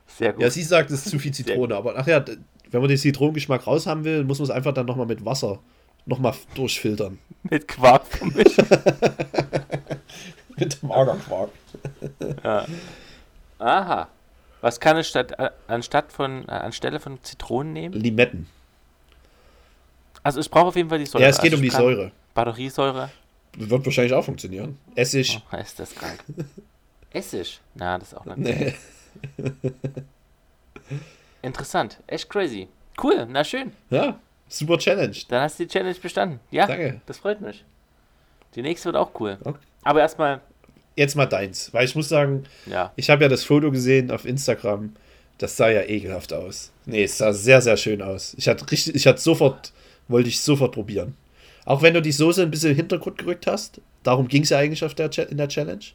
Sehr gut. Ja, sie sagt, es ist zu viel Zitrone, aber ach ja, wenn man den Zitronengeschmack raus haben will, muss man es einfach dann nochmal mit Wasser nochmal durchfiltern. [laughs] Mit Quark vermischt. [laughs] mit Magerquark. Aha. Was kann ich statt, äh, anstatt von, äh, anstelle von Zitronen nehmen? Limetten. Also ich brauche auf jeden Fall die Säure. Ja, es geht also um die kann Säure. Batteriesäure. Wird wahrscheinlich auch funktionieren. Essig. Oh, ist das krank. [laughs] Essig. Na, das ist auch lang. Nee. Interessant. Echt crazy. Cool, na schön. Ja, super Challenge. Dann hast du die Challenge bestanden. Ja, Danke. das freut mich. Die nächste wird auch cool. Okay. Aber erstmal, Jetzt mal deins. Weil ich muss sagen, ja. ich habe ja das Foto gesehen auf Instagram. Das sah ja ekelhaft aus. Nee, es sah sehr, sehr schön aus. Ich hatte richtig, ich hatte sofort, wollte ich sofort probieren. Auch wenn du die Soße ein bisschen in den Hintergrund gerückt hast. Darum ging es ja eigentlich auf der, in der Challenge.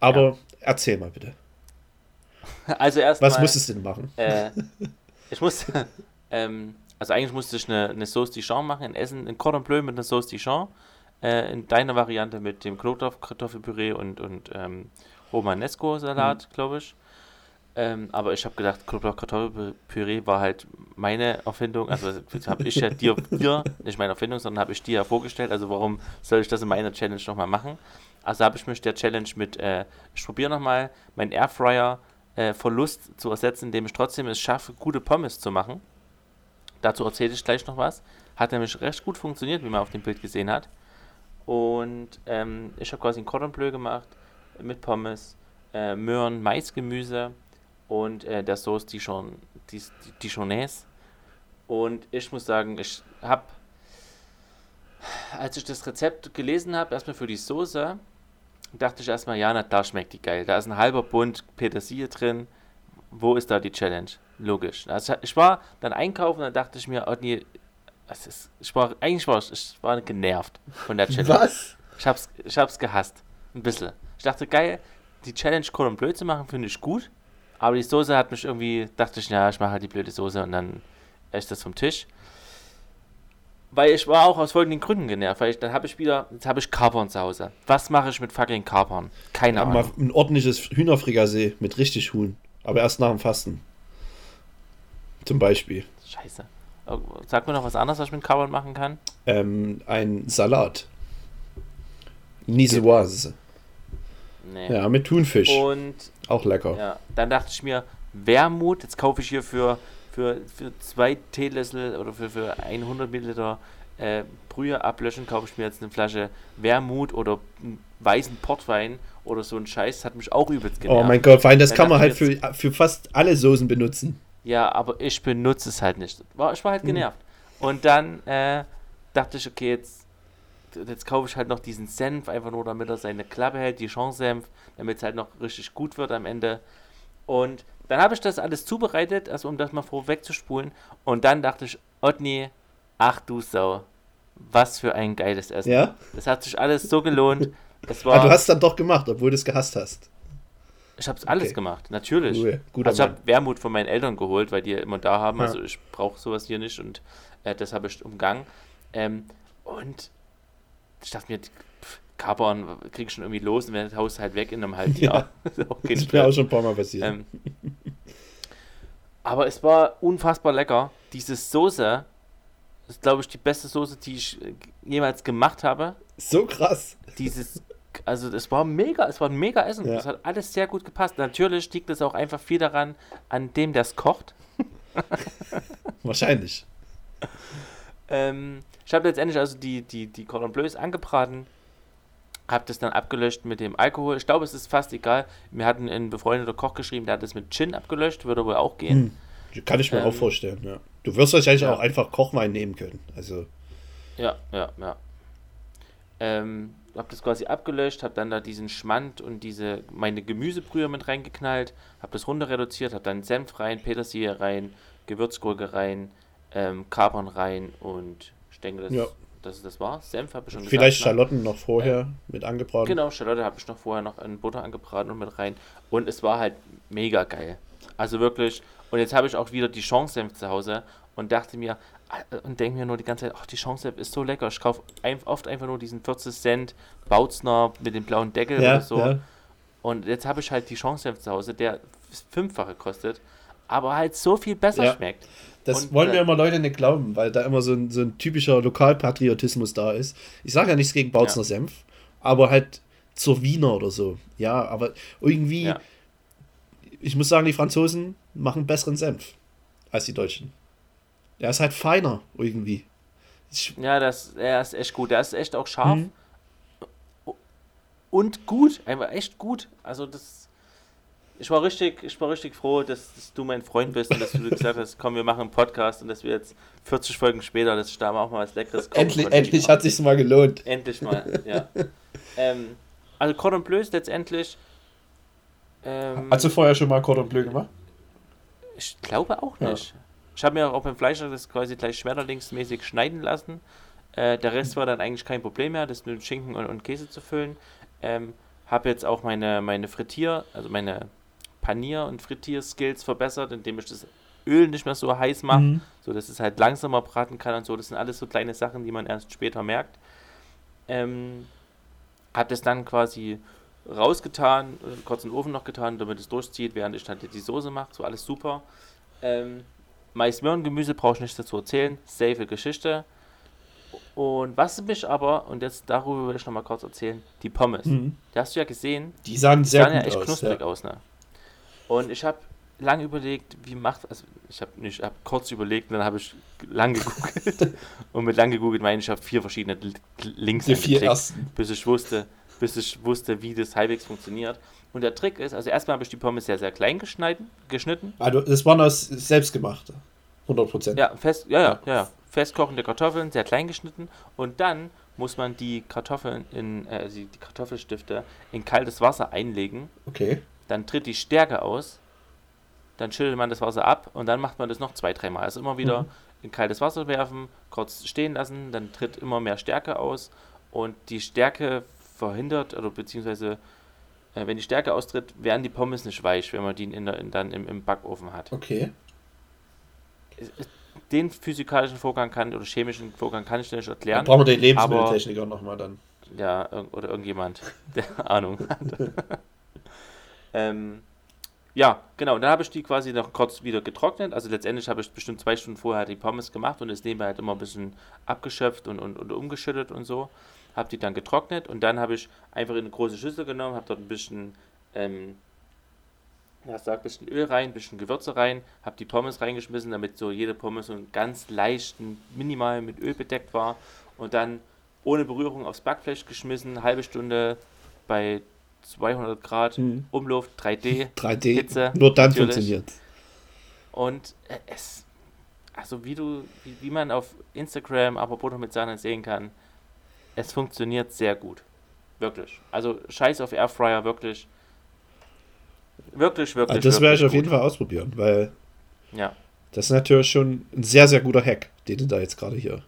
Aber erzähl mal bitte. [laughs] Also erstmal. Was musstest du denn machen? Äh, ich musste, [laughs] ähm, also eigentlich musste ich eine, eine Sauce Dijon machen, in Essen, ein Cordon Bleu mit einer Sauce Dijon, äh, in deiner Variante mit dem Knoblauch-Kartoffelpüree und, und ähm, Romanesco-Salat, glaube ich. Ähm, aber ich habe gedacht, Knoblauch-Kartoffelpüree war halt meine Erfindung, also habe ich ja dir, [laughs] dir, nicht meine Erfindung, sondern habe ich dir ja vorgestellt, also warum soll ich das in meiner Challenge nochmal machen? Also habe ich mich der Challenge mit, äh, ich probiere nochmal meinen Airfryer äh, Verlust zu ersetzen, indem ich trotzdem es schaffe, gute Pommes zu machen. Dazu erzähle ich gleich noch was. Hat nämlich recht gut funktioniert, wie man auf dem Bild gesehen hat. Und ähm, ich habe quasi ein Cordon Bleu gemacht mit Pommes, äh, Möhren, Maisgemüse und äh, der Sauce Dijon, Dijonnaise. Und ich muss sagen, ich habe, als ich das Rezept gelesen habe, erstmal für die Soße, dachte ich erstmal, ja, na, da schmeckt die geil. Da ist ein halber Bund Petersilie drin. Wo ist da die Challenge? Logisch. Also ich war dann einkaufen und dann dachte ich mir, oh nee, es ist, ich war, eigentlich war ich, ich war genervt von der Challenge. Was? Ich hab's, ich hab's gehasst. Ein bisschen. Ich dachte, geil, die Challenge Cordon Bleu zu machen, finde ich gut. Aber die Soße hat mich irgendwie, dachte ich, ja, ich mache halt die blöde Soße und dann esse das vom Tisch. Weil ich war auch aus folgenden Gründen genervt. Weil ich, dann habe ich wieder, jetzt habe ich Kapern zu Hause. Was mache ich mit fucking Kapern? Keine Ja, mal Ahnung. ein ordentliches Hühnerfrikassee mit richtig Huhn. Aber erst nach dem Fasten. Zum Beispiel. Scheiße. Oh, Sag mir noch was anderes, was ich mit Kapern machen kann. Ähm, ein Salat. Nisoise. Nee. Ja, mit Thunfisch. Und Auch lecker. ja, dann dachte ich mir, Wermut, jetzt kaufe ich hier für, für, für zwei Teelöffel oder für, für 100 Milliliter äh, Brühe ablöschen, kaufe ich mir jetzt eine Flasche Wermut oder einen weißen Portwein oder so ein Scheiß. Das hat mich auch übelst genervt. Oh mein Gott, Wein, das Dann kann man halt für, für fast alle Soßen benutzen. Ja, aber ich benutze es halt nicht. Ich war halt genervt. Und dann äh, dachte ich, okay, jetzt, jetzt kaufe ich halt noch diesen Senf, einfach nur damit er seine Klappe hält, die Chance-Senf, damit es halt noch richtig gut wird am Ende. Und dann habe ich das alles zubereitet, also um das mal vorwegzuspulen. Und dann dachte ich, Otni, ach du Sau, was für ein geiles Essen. Ja? Das hat sich alles so gelohnt. Es Aber war, du hast es dann doch gemacht, obwohl du es gehasst hast. ich habe es alles Okay. gemacht, natürlich. Cool, guter Also ich habe Wermut von meinen Eltern geholt, weil die immer da haben. Ja. Also ich brauche sowas hier nicht und äh, das habe ich umgangen. Ähm, und ich dachte mir, pff, Kapern krieg ich schon irgendwie los und werde das Haus halt weg in einem halben Ja. Jahr. [laughs] Das ist auch kein Das ist mir auch schon ein paar Mal passiert. ähm, aber es war unfassbar lecker. Diese Soße ist, glaube ich, die beste Soße, die ich äh, jemals gemacht habe. so krass. Dieses, also es war mega, es war ein mega Essen. Ja. Es hat alles sehr gut gepasst. Natürlich liegt es auch einfach viel daran, an dem das kocht. Wahrscheinlich. Ähm, ich habe letztendlich also die, die, die Cordon Bleus angebraten, habe das dann abgelöscht mit dem Alkohol. Ich glaube, es ist fast egal. Mir hat ein, ein befreundeter Koch geschrieben, der hat das mit Gin abgelöscht, würde wohl auch gehen. Hm. Kann ich mir Ähm, auch vorstellen, ja. Du wirst wahrscheinlich ja. auch einfach Kochwein nehmen können. Also, Ja, ja, ja. Ähm, habe das quasi abgelöscht, habe dann da diesen Schmand und diese meine Gemüsebrühe mit reingeknallt, habe das runter reduziert, habe dann Senf rein, Petersilie rein, Gewürzgurke rein, ähm, Kapern rein und ich denke, das, Ja. das, das war. Senf habe ich schon vielleicht gesagt. ne? Schalotten noch vorher mit angebraten. Genau, Schalotte habe ich noch vorher noch in Butter angebraten und mit rein. Und es war halt mega geil. Also wirklich. Und jetzt habe ich auch wieder die Chance zu Hause und dachte mir, äh, und denke mir nur die ganze Zeit, ach, die Chance ist so lecker. Ich kaufe ein, oft einfach nur diesen 40 Cent Bautzner mit dem blauen Deckel Ja, oder so. ja. Und jetzt habe ich halt die Chance zu Hause, der fünffache kostet, aber halt so viel besser Ja. schmeckt. Das Und, wollen mir äh, immer Leute nicht glauben, weil da immer so ein, so ein typischer Lokalpatriotismus da ist. Ich sage ja nichts gegen Bautzner Ja. Senf, aber halt zur Wiener oder so. Ja, aber irgendwie, Ja. ich muss sagen, die Franzosen machen besseren Senf als die Deutschen. Der ist halt feiner irgendwie. Ich, Ja, das, er ist echt gut. Der ist echt auch scharf. Mhm. Und gut. Einfach echt gut. Also das. Ich war richtig, ich war richtig froh, dass, dass du mein Freund bist und dass du gesagt hast, komm, wir machen einen Podcast und dass wir jetzt 40 Folgen später, dass ich da auch mal was Leckeres kochen endlich endlich hat sich's mal gelohnt. Endlich mal, ja. [laughs] ähm, also Cordon Bleu ist letztendlich. Ähm, Hast du vorher schon mal Cordon Bleu gemacht? Ich glaube auch Ja. nicht. Ich habe mir auch beim Fleisch das quasi gleich schmetterlingsmäßig schneiden lassen. Äh, der Rest war dann eigentlich kein Problem mehr, das mit Schinken und, und Käse zu füllen. Ähm, habe jetzt auch meine, meine Frittier, also meine Panier- und Frittier-Skills verbessert, indem ich das Öl nicht mehr so heiß mache, Mhm. so dass es halt langsamer braten kann und so. Das sind alles so kleine Sachen, die man erst später merkt. Ähm, habe das dann quasi rausgetan, äh, kurz in den Ofen noch getan, damit es durchzieht, während ich dann die Soße mache. So alles super. Ähm, Mais, Gemüse brauche ich nicht dazu erzählen. Safe Geschichte. Und was mich aber, und jetzt darüber will ich nochmal kurz erzählen, die Pommes. Mhm. Die hast du ja gesehen, Die sahen die sehr sahen ja gut echt aus. knusprig Ja. aus, ne? Und ich habe lange überlegt, wie macht, also ich habe nicht, habe kurz überlegt und dann habe ich lang gegoogelt. [laughs] und mit lang gegoogelt meine ich, ich habe vier verschiedene Links Die vier ersten. bis ich wusste, bis ich wusste, wie das halbwegs funktioniert. Und der Trick ist, also erstmal habe ich die Pommes sehr, sehr klein geschnitten, geschnitten. Also, das waren aus selbstgemachte. 100 Prozent. Ja, fest, ja, ja, ja, ja. Festkochende Kartoffeln, sehr klein geschnitten. Und dann muss man die Kartoffeln in, äh, also die Kartoffelstifte in kaltes Wasser einlegen. Okay. Dann tritt die Stärke aus. Dann schüttelt man das Wasser ab und dann macht man das noch zwei, dreimal. Also immer wieder Mhm. in kaltes Wasser werfen, kurz stehen lassen, dann tritt immer mehr Stärke aus und die Stärke verhindert oder beziehungsweise äh, wenn die Stärke austritt, werden die Pommes nicht weich, wenn man die in der, in, dann im, im Backofen hat. Okay. Den physikalischen Vorgang kann oder chemischen Vorgang kann ich dir nicht Dann erklären. brauchen wir den Lebensmitteltechniker nochmal dann. Ja, oder irgendjemand, [laughs] der Ahnung hat. [laughs] ähm, ja, genau. Und dann habe ich die quasi noch kurz wieder getrocknet. Also letztendlich habe ich bestimmt zwei Stunden vorher die Pommes gemacht und das nebenbei halt immer ein bisschen abgeschöpft und, und, und umgeschüttet und so. habe die dann getrocknet und dann habe ich einfach in eine große Schüssel genommen, habe dort ein bisschen, ähm, ja, sag, ein bisschen Öl rein, ein bisschen Gewürze rein, habe die Pommes reingeschmissen, damit so jede Pommes so einen ganz leichten, minimal mit Öl bedeckt war und dann ohne Berührung aufs Backfleisch geschmissen, halbe Stunde bei 200 Grad Mhm. Umluft, 3D, 3D. [laughs] Hitze, Nur dann natürlich. funktioniert. Und äh, es, also wie du, wie, wie man auf Instagram, aber Brot mit Sahne sehen kann, es funktioniert sehr gut. Wirklich. Also scheiß auf Airfryer, wirklich. Wirklich, wirklich. Also das werde ich auf jeden gut. Fall ausprobieren, weil Ja. das ist natürlich schon ein sehr, sehr guter Hack, den du da jetzt gerade hier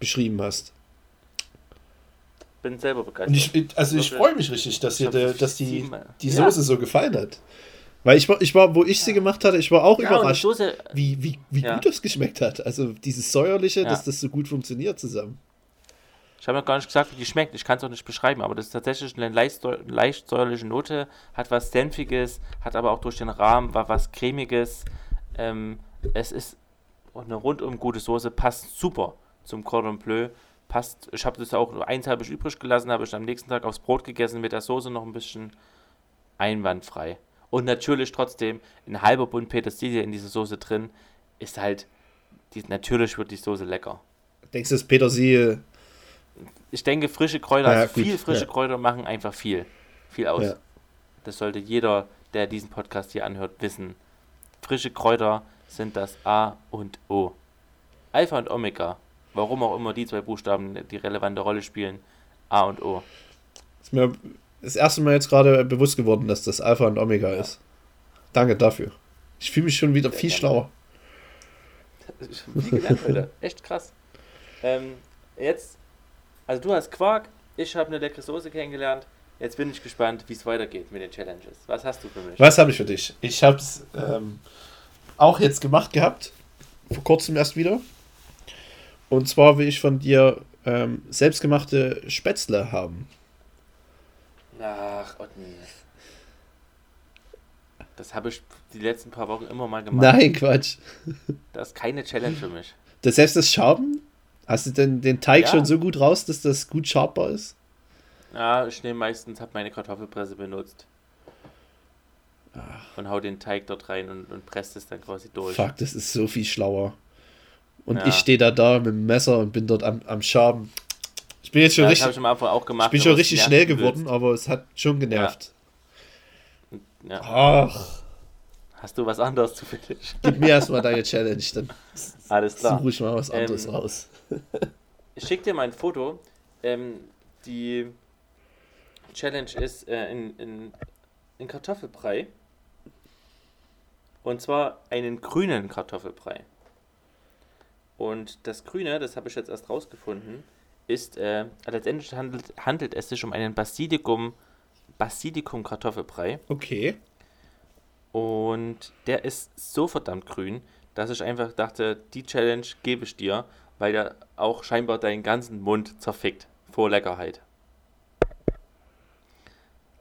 beschrieben hast. Bin selber begeistert. Und ich, also ich freue mich richtig, dass, der, dass die, die Ja. Soße so gefallen hat. Weil ich war, ich war, wo ich sie gemacht hatte, ich war auch ja, überrascht, Soße, wie, wie, wie Ja. gut das geschmeckt hat. Also dieses säuerliche, Ja. dass das so gut funktioniert zusammen. ich habe noch gar nicht gesagt, wie die schmeckt. Ich kann es auch nicht beschreiben, aber das ist tatsächlich eine leicht, leicht säuerliche Note, hat was Senfiges, hat aber auch durch den Rahmen war was Cremiges. Ähm, es ist eine rundum gute Soße, passt super zum Cordon Bleu. Passt, ich habe das auch, eins habe ich übrig gelassen, habe ich am nächsten Tag aufs Brot gegessen, mit der Soße noch ein bisschen einwandfrei. Und natürlich trotzdem ein halber Bund Petersilie in dieser Soße drin, ist halt, die, natürlich wird die Soße lecker. Denkst du, das Petersilie, Ich denke, frische Kräuter, Ja, also gut, viel frische ja. Kräuter machen einfach viel. Viel aus. Ja. Das sollte jeder, der diesen Podcast hier anhört, wissen. Frische Kräuter sind das A und O. Alpha und Omega. Warum auch immer die zwei Buchstaben die relevante Rolle spielen. A und O. ist mir das erste Mal jetzt gerade bewusst geworden, dass das Alpha und Omega ist. Danke dafür. Ich fühle mich schon wieder viel gerne. schlauer. Wie gelernt heute. Echt krass. Ähm, jetzt, also du hast Quark, ich habe eine leckere Soße kennengelernt. Jetzt bin ich gespannt, wie es weitergeht mit den Challenges. Was hast du für mich? Was habe ich für dich? Ich habe es ähm, auch jetzt gemacht gehabt. Vor kurzem erst wieder. Und zwar will ich von dir ähm, selbstgemachte Spätzle haben. Ach, Otni. Das habe ich die letzten paar Wochen immer mal gemacht. Nein, Quatsch. Das ist keine Challenge für mich. Das selbst das Schaben? Hast du denn den Teig Ja. schon so gut raus, dass das gut schabbar ist? Ja, ich nehme meistens, habe meine Kartoffelpresse benutzt. Ah. Und hau den Teig dort rein und, und presst es dann quasi durch. Fuck, das ist so viel schlauer. Und Ja. ich stehe da da mit dem Messer und bin dort am, am Schaben. Ich bin jetzt schon Ja, richtig, ich gemacht. ich bin schon richtig schnell geworden, aber es hat schon genervt. Ja. Ach, Hast du was anderes zufällig? gib mir erstmal deine Challenge, dann [laughs] Alles klar. suche ich mal was anderes Ähm, raus. Ich schicke dir mal ein Foto. Ähm, die Challenge ist äh, in, in, in Kartoffelbrei. Und zwar einen grünen Kartoffelbrei. Und das Grüne, das habe ich jetzt erst rausgefunden, ist, äh, letztendlich handelt, handelt es sich um einen Basilikum, Basilikum Kartoffelbrei. Okay. Und der ist so verdammt grün, dass ich einfach dachte, die Challenge gebe ich dir, weil der auch scheinbar deinen ganzen Mund zerfickt. Vor Leckerheit.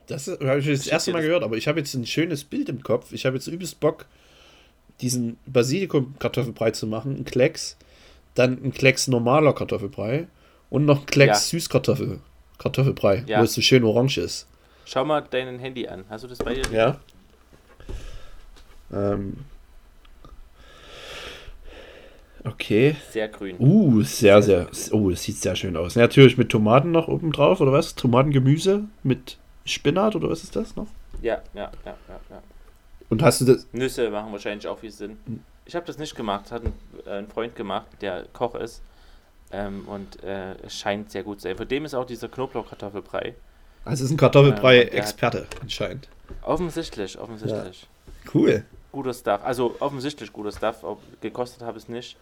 Das habe ich das erste Mal gehört, aber ich habe jetzt ein schönes Bild im Kopf. Ich habe jetzt übelst Bock, diesen Basilikum-Kartoffelbrei zu machen. Ein Klecks, dann ein Klecks normaler Kartoffelbrei und noch ein Klecks Süßkartoffel. Kartoffelbrei, Ja. wo es so schön orange ist. Schau mal dein Handy an. Hast du das bei dir? Ja. Ähm. Okay. Sehr grün. Uh, sehr, sehr. Oh, es sieht sehr schön aus. Natürlich mit Tomaten noch oben drauf, oder was? Tomatengemüse mit Spinat, oder was ist das noch? Ja, ja, ja, ja, ja. Und hast du das. Nüsse machen wahrscheinlich auch viel Sinn. Ich habe das nicht gemacht. Hat ein, äh, ein Freund gemacht, der Koch ist. Ähm, und äh, es scheint sehr gut zu sein. Von dem ist auch dieser Knoblauchkartoffelbrei. Also es ist ein Ähm, Kartoffelbrei-Experte anscheinend. Offensichtlich, offensichtlich. Cool. Guter Stuff. Also offensichtlich guter Stuff. Ob, gekostet habe ich es nicht.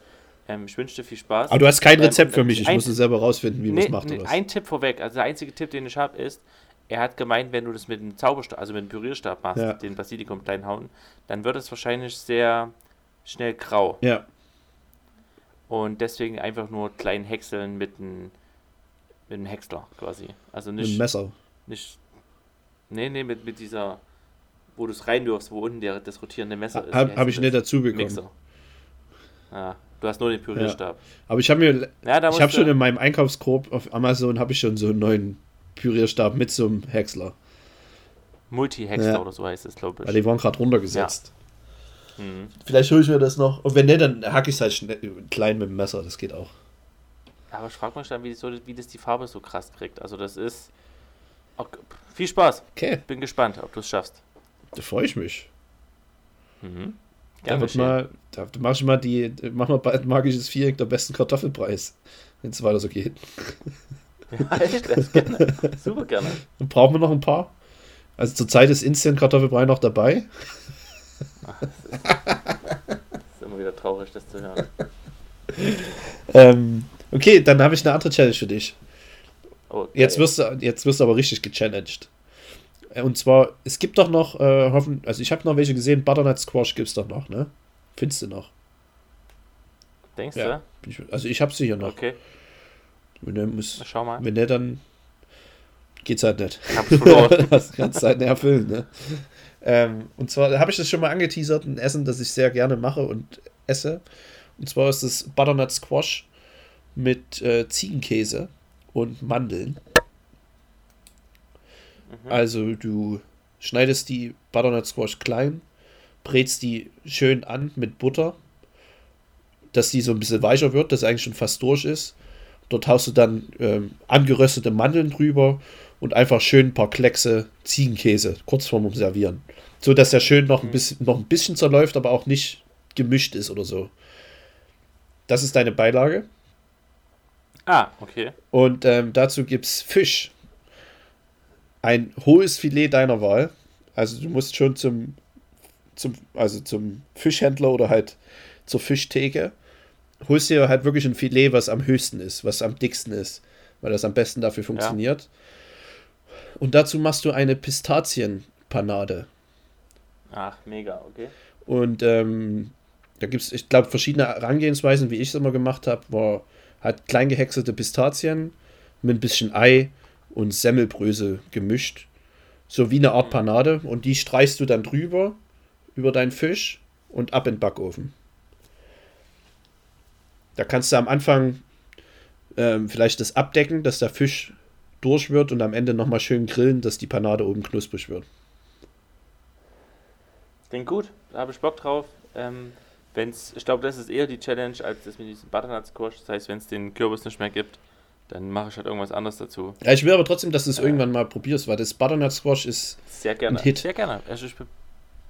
Ähm, ich wünsche dir viel Spaß. Aber du hast kein Ähm, Rezept für mich. Ich muss es selber rausfinden, wie man Nee, es macht. nee, oder was? ein Tipp vorweg. Also der einzige Tipp, den ich habe, ist, er hat gemeint, wenn du das mit dem Zauberstab, also mit dem Pürierstab machst, Ja. den Basilikum klein hauen, dann wird es wahrscheinlich sehr schnell grau. Ja. Und deswegen einfach nur klein häckseln mit einem mit einem Häcksler quasi. Also Mit dem nicht, Messer. nicht nee, nee, mit, mit dieser, wo du es reinwirfst, wo unten der, das rotierende Messer ist. Habe hab ich nicht dazu bekommen. Mixer. Ah, Du hast nur den Pürierstab. Aber ich habe mir, Ja, ich habe schon in meinem Einkaufskorb auf Amazon habe ich schon so einen neuen Pürierstab mit so einem Häcksler. Multi-Hexter Ja. oder so heißt es, glaube Weil ich. die waren gerade runtergesetzt. Mhm. Vielleicht hole ich mir das noch. Und wenn nicht, dann hacke ich es halt schnell, klein mit dem Messer. Das geht auch. Aber ich frage mich dann, wie, so, wie das die Farbe so krass kriegt. Also das ist... Okay. Viel Spaß. Okay, Bin gespannt, ob du es schaffst. da freue ich mich. Mhm. Da, Gern wird mal, da mach ich mal die, mach mal bald magisches Viereck der besten Kartoffelpreis. Wenn es weiter so geht. [laughs] Ja, echt, das gerne. Super gerne. Dann brauchen wir noch ein paar. Also zurzeit ist Instant Kartoffelbrei noch dabei. Ist immer wieder traurig, das zu hören. Ähm, okay, dann habe ich eine andere Challenge für dich. Oh, Jetzt wirst du, jetzt wirst du aber richtig gechallenged. Äh, Und zwar, es gibt doch noch, äh, hoffen, also ich habe noch welche gesehen, Butternut Squash gibt es doch noch, ne? Findest du noch? Denkst Ja. Bin ich, also ich habe sie hier du? noch. Okay, Wenn der muss, schau mal. wenn der dann geht's halt nicht. Verloren. das kannst du halt nicht erfüllen, ne? Ähm, und zwar habe ich das schon mal angeteasert, ein Essen, das ich sehr gerne mache und esse. Und zwar ist es Butternut Squash mit äh, Ziegenkäse und Mandeln. Mhm. Also du schneidest die Butternut Squash klein, brätst die schön an mit Butter, dass die so ein bisschen weicher wird, dass sie eigentlich schon fast durch ist. Dort haust du dann ähm, angeröstete Mandeln drüber und einfach schön ein paar Kleckse Ziegenkäse kurz vorm Servieren. So dass der schön noch ein bisschen, noch ein bisschen zerläuft, aber auch nicht gemischt ist oder so. Das ist deine Beilage. Ah, okay. Und ähm, dazu gibt es Fisch. Ein hohes Filet deiner Wahl. Also du musst schon zum, zum, also zum Fischhändler oder halt zur Fischtheke. Holst dir halt wirklich ein Filet, was am höchsten ist, was am dicksten ist, weil das am besten dafür funktioniert. Und dazu machst du eine Pistazienpanade. Ach, mega, okay. Und ähm, da gibt es, ich glaube, verschiedene Herangehensweisen, wie ich es immer gemacht habe, war halt klein gehäckselte Pistazien mit ein bisschen Ei und Semmelbrösel gemischt. So wie eine Art Panade. Und die streichst du dann drüber, über deinen Fisch und ab in den Backofen. Da kannst du am Anfang ähm, vielleicht das abdecken, dass der Fisch durch wird und am Ende nochmal schön grillen, dass die Panade oben knusprig wird. Klingt gut, da habe ich Bock drauf. Ähm, wenn's, ich glaube, das ist eher die Challenge als das mit diesem Butternut Squash. Das heißt, wenn es den Kürbis nicht mehr gibt, dann mache ich halt irgendwas anderes dazu. Ja, ich will aber trotzdem, dass du es Ja. irgendwann mal probierst, weil das Butternut Squash ist, Sehr gerne. Ein Hit. Sehr gerne. Also ich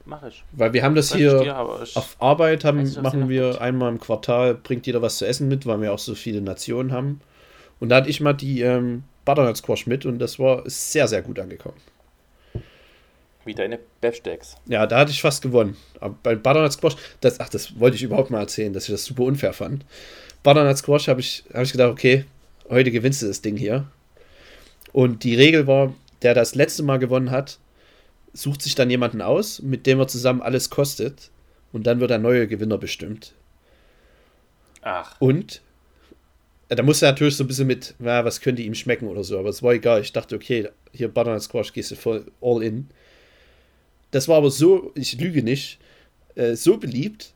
mache ich. weil wir haben das hier dir, auf Arbeit haben, nicht, machen wir einmal im Quartal, bringt jeder was zu essen mit, weil wir auch so viele Nationen haben. Und da hatte ich mal die ähm, Butternut Squash mit und das war sehr, sehr gut angekommen. wie deine Beefsteaks. Ja, da hatte ich fast gewonnen. Aber bei Butternut Squash, das, ach, das wollte ich überhaupt mal erzählen, dass ich das super unfair fand. Butternut Squash habe ich, hab ich gedacht, okay, heute gewinnst du das Ding hier. Und die Regel war, der das letzte Mal gewonnen hat, sucht sich dann jemanden aus, mit dem er zusammen alles kostet. Und dann wird der neue Gewinner bestimmt. Ach, Und da musste er natürlich so ein bisschen mit, na, was könnte ihm schmecken oder so, aber es war egal. Ich dachte, okay, hier Butternut Squash gehst du voll all in. Das war aber so, ich lüge nicht, äh, so beliebt,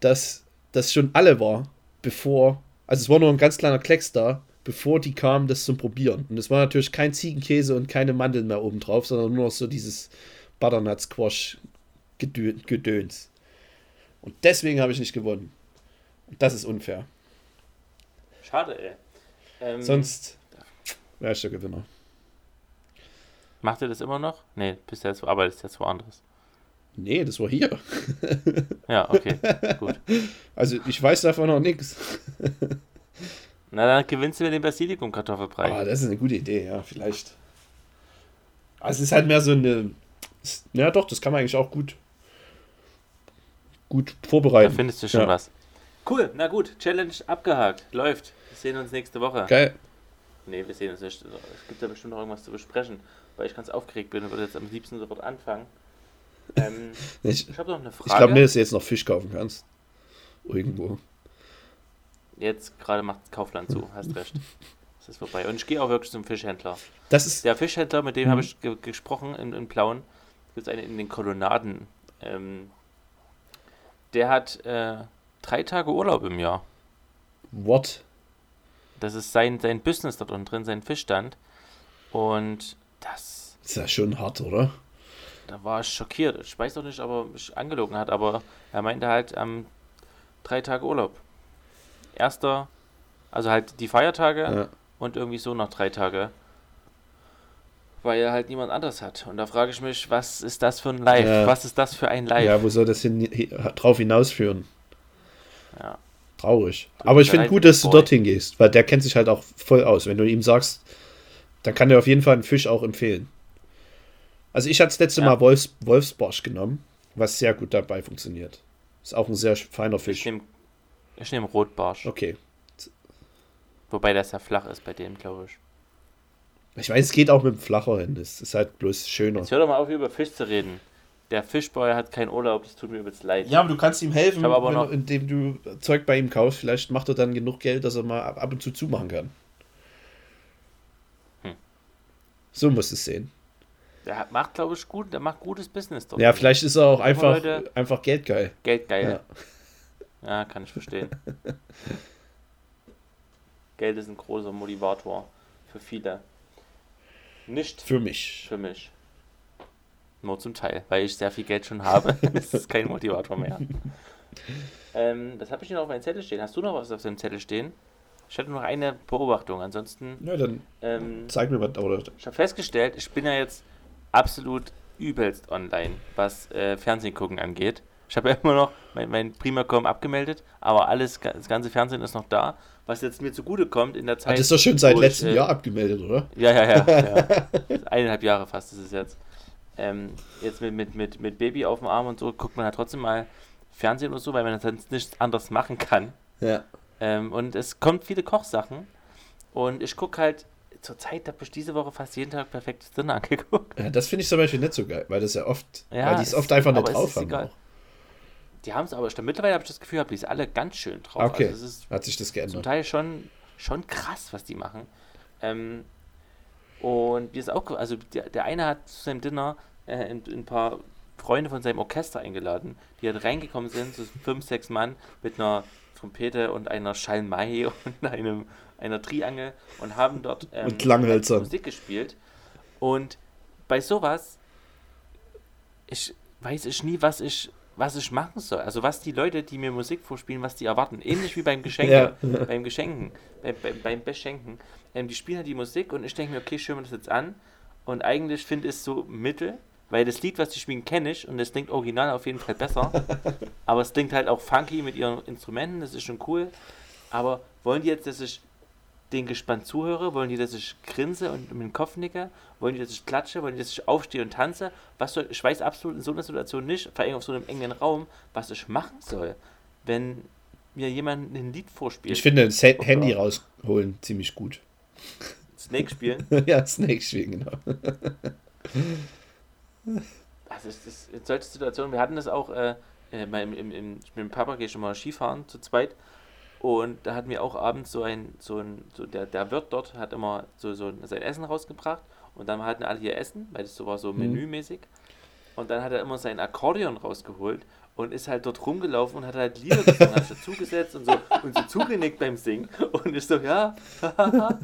dass das schon alle war, bevor, also es war nur ein ganz kleiner Klecks da, bevor die kamen, das zum Probieren. Und es war natürlich kein Ziegenkäse und keine Mandeln mehr oben drauf, sondern nur noch so dieses Butternut Squash Gedö Gedöns. Und deswegen habe ich nicht gewonnen. Und das ist unfair. Schade, ey. Ähm, Sonst wäre ich der Gewinner. Macht ihr das immer noch? Nee, bist du jetzt, arbeitest jetzt woanders. Nee, das war hier. [laughs] Ja, okay, gut. Also ich weiß davon noch nichts. Na, dann gewinnst du mir den Basilikum-Kartoffelbrei. Ah, das ist eine gute Idee, ja, vielleicht. Also es ist halt mehr so eine. Ja, doch, das kann man eigentlich auch gut, gut da vorbereiten. findest du schon Ja. was. Cool, na gut, Challenge abgehakt. Läuft. Wir sehen uns nächste Woche. Geil. Nee, wir sehen uns nicht. Es gibt ja bestimmt noch irgendwas zu besprechen, weil ich ganz aufgeregt bin und würde jetzt am liebsten sofort anfangen. Ähm, [laughs] Ich, ich habe noch eine Frage. ich glaube nicht, dass du jetzt noch Fisch kaufen kannst. Irgendwo. Jetzt gerade macht Kaufland zu, hast recht. [laughs] Es ist vorbei. Und ich gehe auch wirklich zum Fischhändler. Das ist. Der Fischhändler, mit dem Mhm. habe ich ge gesprochen in, in Plauen, gibt es einen in den Kolonnaden. Ähm, der hat äh, drei Tage Urlaub im Jahr. What? Das ist sein, sein Business dort unten drin, sein Fischstand. Und das. Ist ja schon hart, oder? Da war ich schockiert. Ich weiß auch nicht, ob er mich angelogen hat, aber er meinte halt ähm, drei Tage Urlaub. Erster, also halt die Feiertage Ja. und irgendwie so noch drei Tage. Weil er halt niemand anderes hat. Und da frage ich mich, was ist das für ein Live? Ja. Was ist das für ein Live? Ja, wo soll das hin, hi- drauf hinausführen? Ja. Traurig. Tut Aber ich finde gut, dass du Boy. dorthin gehst, weil der kennt sich halt auch voll aus. Wenn du ihm sagst, dann kann er auf jeden Fall einen Fisch auch empfehlen. Also ich hatte das letzte Ja. Mal Wolfs, Wolfsbarsch genommen, was sehr gut dabei funktioniert. Ist auch ein sehr feiner Ich Fisch. nehme ich nehm Rotbarsch. Okay. Wobei das ja flach ist bei dem, glaube ich. Ich weiß, es geht auch mit dem flacher hin. Es ist halt bloß schöner. Jetzt hör doch mal auf, über Fisch zu reden. Der Fischboy hat keinen Urlaub, das tut mir übelst leid. Ja, aber du kannst ihm helfen, wenn indem du Zeug bei ihm kaufst. Vielleicht macht er dann genug Geld, dass er mal ab ab und zu zumachen kann. Hm. So musst du es sehen. Der hat- macht, glaube ich, gut, der macht gutes Business dort. Ja, vielleicht ist er auch einfach, Leute- einfach geldgeil. Geld geil. Ja. Ja. kann ich verstehen. [laughs] Geld ist ein großer Motivator für viele. Nicht Für mich. für mich. Nur zum Teil, weil ich sehr viel Geld schon habe. [laughs] das ist kein Motivator mehr. ähm, das habe ich noch auf meinem Zettel stehen. Hast du noch was auf deinem Zettel stehen? Ich hatte noch eine Beobachtung. Ansonsten, Ja, dann ähm, zeig mir was. Oder, ich habe festgestellt, ich bin ja jetzt absolut übelst online, was äh, Fernsehen gucken angeht. Ich habe ja immer noch mein, mein Primacom abgemeldet, aber alles, das ganze Fernsehen ist noch da. Was jetzt mir zugute kommt in der ah, Zeit. das ist doch schon seit letztem ich, äh, Jahr abgemeldet, oder? Ja, ja, ja. ja. [laughs] Eineinhalb Jahre fast ist es jetzt. Ähm, jetzt mit, mit, mit, mit Baby auf dem Arm und so guckt man halt trotzdem mal Fernsehen oder so, weil man sonst nichts anderes machen kann. Ja. Ähm, und es kommt viele Kochsachen. Und ich gucke halt, zur Zeit habe ich diese Woche fast jeden Tag perfektes Dinner angeguckt. ja das finde ich zum Beispiel nicht so geil, weil das ja oft, Ja, weil die es oft einfach nicht drauf haben. auch. Die haben es aber, schon- mittlerweile habe ich das Gefühl, habe die es alle ganz schön drauf. Okay, Also ist hat sich das zum geändert. Teil schon, schon krass, was die machen. Ähm, und wir ist auch, also der, der eine hat zu seinem Dinner äh, ein, ein paar Freunde von seinem Orchester eingeladen, die halt reingekommen sind, so fünf, sechs Mann mit einer Trompete und einer Schalmei [laughs] und einem, einer Triangel und haben dort ähm, Und. Musik gespielt. Und bei sowas, ich weiß ich nie, was ich, was ich machen soll. Also was die Leute, die mir Musik vorspielen, was die erwarten. Ähnlich wie beim [laughs] Geschenke, Ja. beim Geschenken, bei, bei, beim Beschenken. Ähm, die spielen halt die Musik und ich denke mir, okay, höre mir das jetzt an. Und eigentlich finde ich es so mittel, weil das Lied, was die spielen, kenne ich und es klingt original auf jeden Fall besser. [laughs] aber es klingt halt auch funky mit ihren Instrumenten, das ist schon cool. Aber wollen die jetzt, dass ich den gespannt zuhöre? Wollen die, dass ich grinse und mit dem Kopf nicke? Wollen die, dass ich klatsche? Wollen die, dass ich aufstehe und tanze? Was soll, ich weiß absolut in so einer Situation nicht, vor allem auf so einem engen Raum, was ich machen soll, wenn mir jemand ein Lied vorspielt. Ich finde das Oder- Handy rausholen ziemlich gut. Snake spielen. [laughs] ja, Snake spielen, genau. Also es ist in solchen Situationen, wir hatten das auch, äh, äh, im, im, ich mit dem Papa gehe schon mal Skifahren zu zweit und da hatten wir auch abends so ein, so ein, so der, der Wirt dort hat immer so, so sein Essen rausgebracht. Und dann hatten alle hier Essen, weil das so war so Mhm. menümäßig. Und dann hat er immer sein Akkordeon rausgeholt und ist halt dort rumgelaufen und hat halt Lieder gesungen, hat sich dazugesetzt und so, und so zugenickt beim Singen und ist so, ja, [laughs]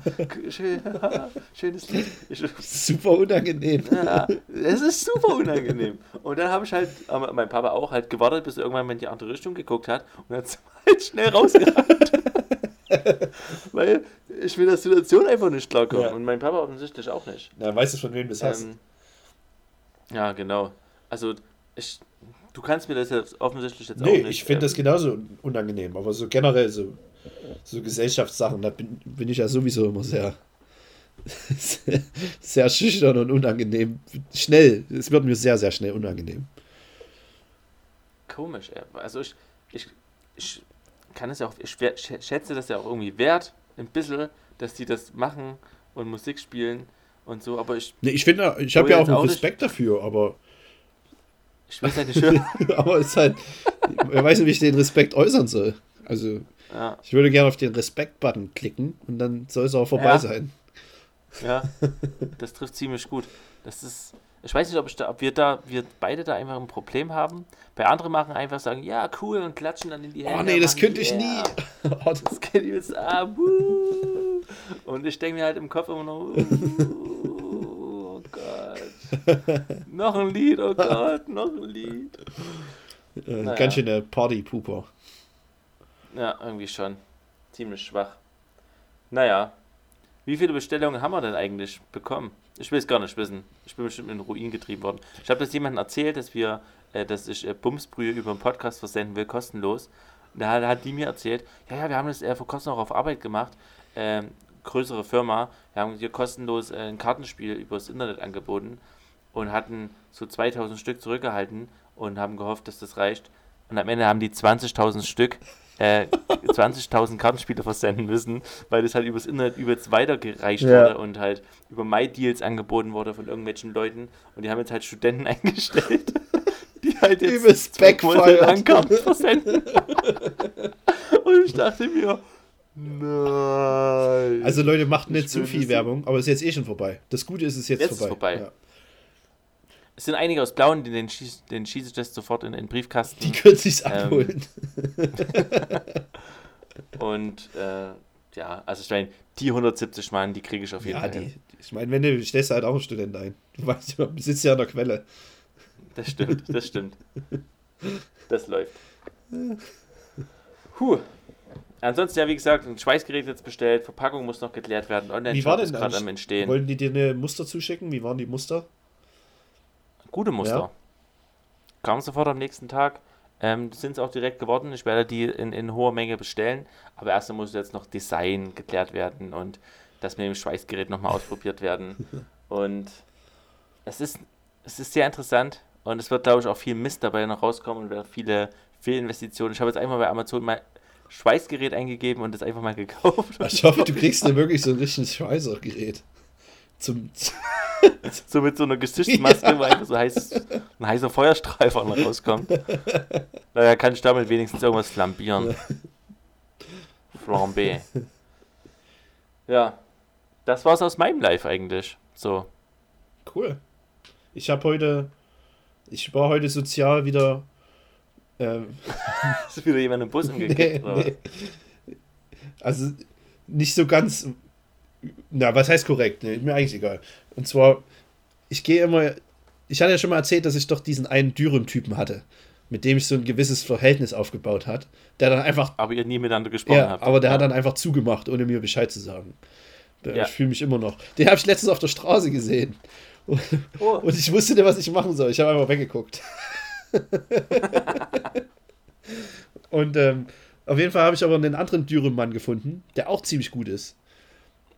schön, [laughs] schönes Lied. Ich, Super unangenehm. ja, es ist super unangenehm. Und dann habe ich halt, mein Papa auch, halt gewartet, bis er irgendwann mal in die andere Richtung geguckt hat und er halt schnell rausgerannt. [laughs] Weil ich mit der Situation einfach nicht klarkomme. Ja. Und mein Papa offensichtlich auch nicht. Na, weißt du, von wem du das hast? Ähm, ja, genau. Also, ich, du kannst mir das jetzt offensichtlich jetzt auch Nee, nicht. ich finde das ähm, genauso unangenehm, aber so generell so, so Gesellschaftssachen, da bin, bin ich ja sowieso immer sehr, sehr, [laughs] sehr schüchtern und unangenehm. Schnell, es wird mir sehr, sehr schnell unangenehm. komisch. Also ich, ich, ich kann es ja auch, ich schätze das ja auch irgendwie wert, ein bisschen, dass die das machen und Musik spielen und so, aber ich, Nee, ich finde, ich habe Wo ja auch einen auch Respekt dafür, aber, ich halt nicht hören. [laughs] aber es ist halt, wer weiß nicht, wie ich den Respekt äußern soll. Also, ja, ich würde gerne auf den Respekt-Button klicken und dann soll es auch vorbei Ja. sein. ja, [laughs] das trifft ziemlich gut. Das ist, Ich weiß nicht, ob, ich da, ob wir da, wir beide da einfach ein Problem haben. Bei anderen machen einfach sagen, ja, cool, und klatschen dann in die Hände. [laughs] Oh nee, das könnte ich nie. Oh, das geht übelst ab. Und ich denke mir halt im Kopf immer noch, oh Gott. [laughs] noch ein Lied, oh Gott, noch ein Lied. Äh, naja. Ganz schön der Party-Pooper. Ja, irgendwie schon. Ziemlich schwach. Naja. Wie viele Bestellungen haben wir denn eigentlich bekommen? Ich will es gar nicht wissen. Ich bin bestimmt in den Ruin getrieben worden. Ich habe das jemandem erzählt, dass wir, äh, dass ich äh, Bumsbrühe über einen Podcast versenden will, kostenlos. Da hat, hat die mir erzählt, ja, ja, wir haben das äh, vor kurzem auch auf Arbeit gemacht. Ähm, größere Firma. Wir haben hier kostenlos äh, ein Kartenspiel übers Internet angeboten und hatten so 2000 Stück zurückgehalten und haben gehofft, dass das reicht. Und am Ende haben die 20.000 Stück, äh, [laughs] 20.000 Kartenspiele versenden müssen, weil das halt übers Internet übelst weitergereicht ja. wurde und halt über MyDeals angeboten wurde von irgendwelchen Leuten. Und die haben jetzt halt Studenten [laughs] eingestellt, die halt jetzt übelst lang Karten versenden. [laughs] und ich dachte mir, Nein. Also Leute, macht nicht zu viel Werbung, aber es ist jetzt eh schon vorbei. Das Gute ist, es ist jetzt, jetzt vorbei. Ist vorbei. Ja. Es sind einige aus Blauen, den, schieß, den schieße ich sofort in den Briefkasten. Die können sich's ähm, abholen. [laughs] und äh, ja, also ich meine, die 170 Mann, die kriege ich auf jeden ja, Fall. Die, ich meine, wenn du stellst halt auch einen Student ein. Du weißt du sitzt ja an der Quelle. Das stimmt, das stimmt. Das läuft. Puh. Ansonsten, ja, wie gesagt, ein Schweißgerät jetzt bestellt, Verpackung muss noch geklärt werden, Online-Shop ist gerade am Entstehen. Wollten die dir eine Muster zuschicken? Wie waren die Muster? Gute Muster. Ja. Kam sofort am nächsten Tag. Ähm, sind es auch direkt geworden. Ich werde die in, in hoher Menge bestellen. Aber erst muss jetzt noch Design geklärt werden und das mit dem Schweißgerät nochmal [laughs] ausprobiert werden. Und es ist, es ist sehr interessant und es wird, glaube ich, auch viel Mist dabei noch rauskommen und viele Fehlinvestitionen. Ich habe jetzt einmal bei Amazon mal Schweißgerät eingegeben und das einfach mal gekauft. Ich hoffe, du kriegst dir wirklich so ein richtiges Schweißgerät. Zum [laughs] so mit so einer Gesichtsmaske, ja. wo einfach so heiß, ein heißer Feuerstrahl [laughs] vorne rauskommt. Naja, kann ich damit wenigstens irgendwas flambieren. Flambé. Ja. Das war's aus meinem Live eigentlich. So. Cool. Ich habe heute. Ich war heute sozial wieder ähm, [laughs] Ist wieder jemand im Bus umgekippt? nee, nee. Also nicht so ganz. Na, was heißt korrekt? Nee, mir eigentlich egal. Und zwar, ich gehe immer. Ich hatte ja schon mal erzählt, dass ich doch diesen einen Dürren-Typen hatte, mit dem ich so ein gewisses Verhältnis aufgebaut hat, der dann einfach. Aber ihr nie miteinander gesprochen ja, habt. Aber der ja. hat dann einfach zugemacht, ohne mir Bescheid zu sagen. Ja. Ich fühle mich immer noch. Den habe ich letztens auf der Straße gesehen. Und, oh. [laughs] und ich wusste nicht, was ich machen soll. Ich habe einfach weggeguckt. [laughs] und ähm, auf jeden Fall habe ich aber einen anderen Dürrenmann gefunden, der auch ziemlich gut ist.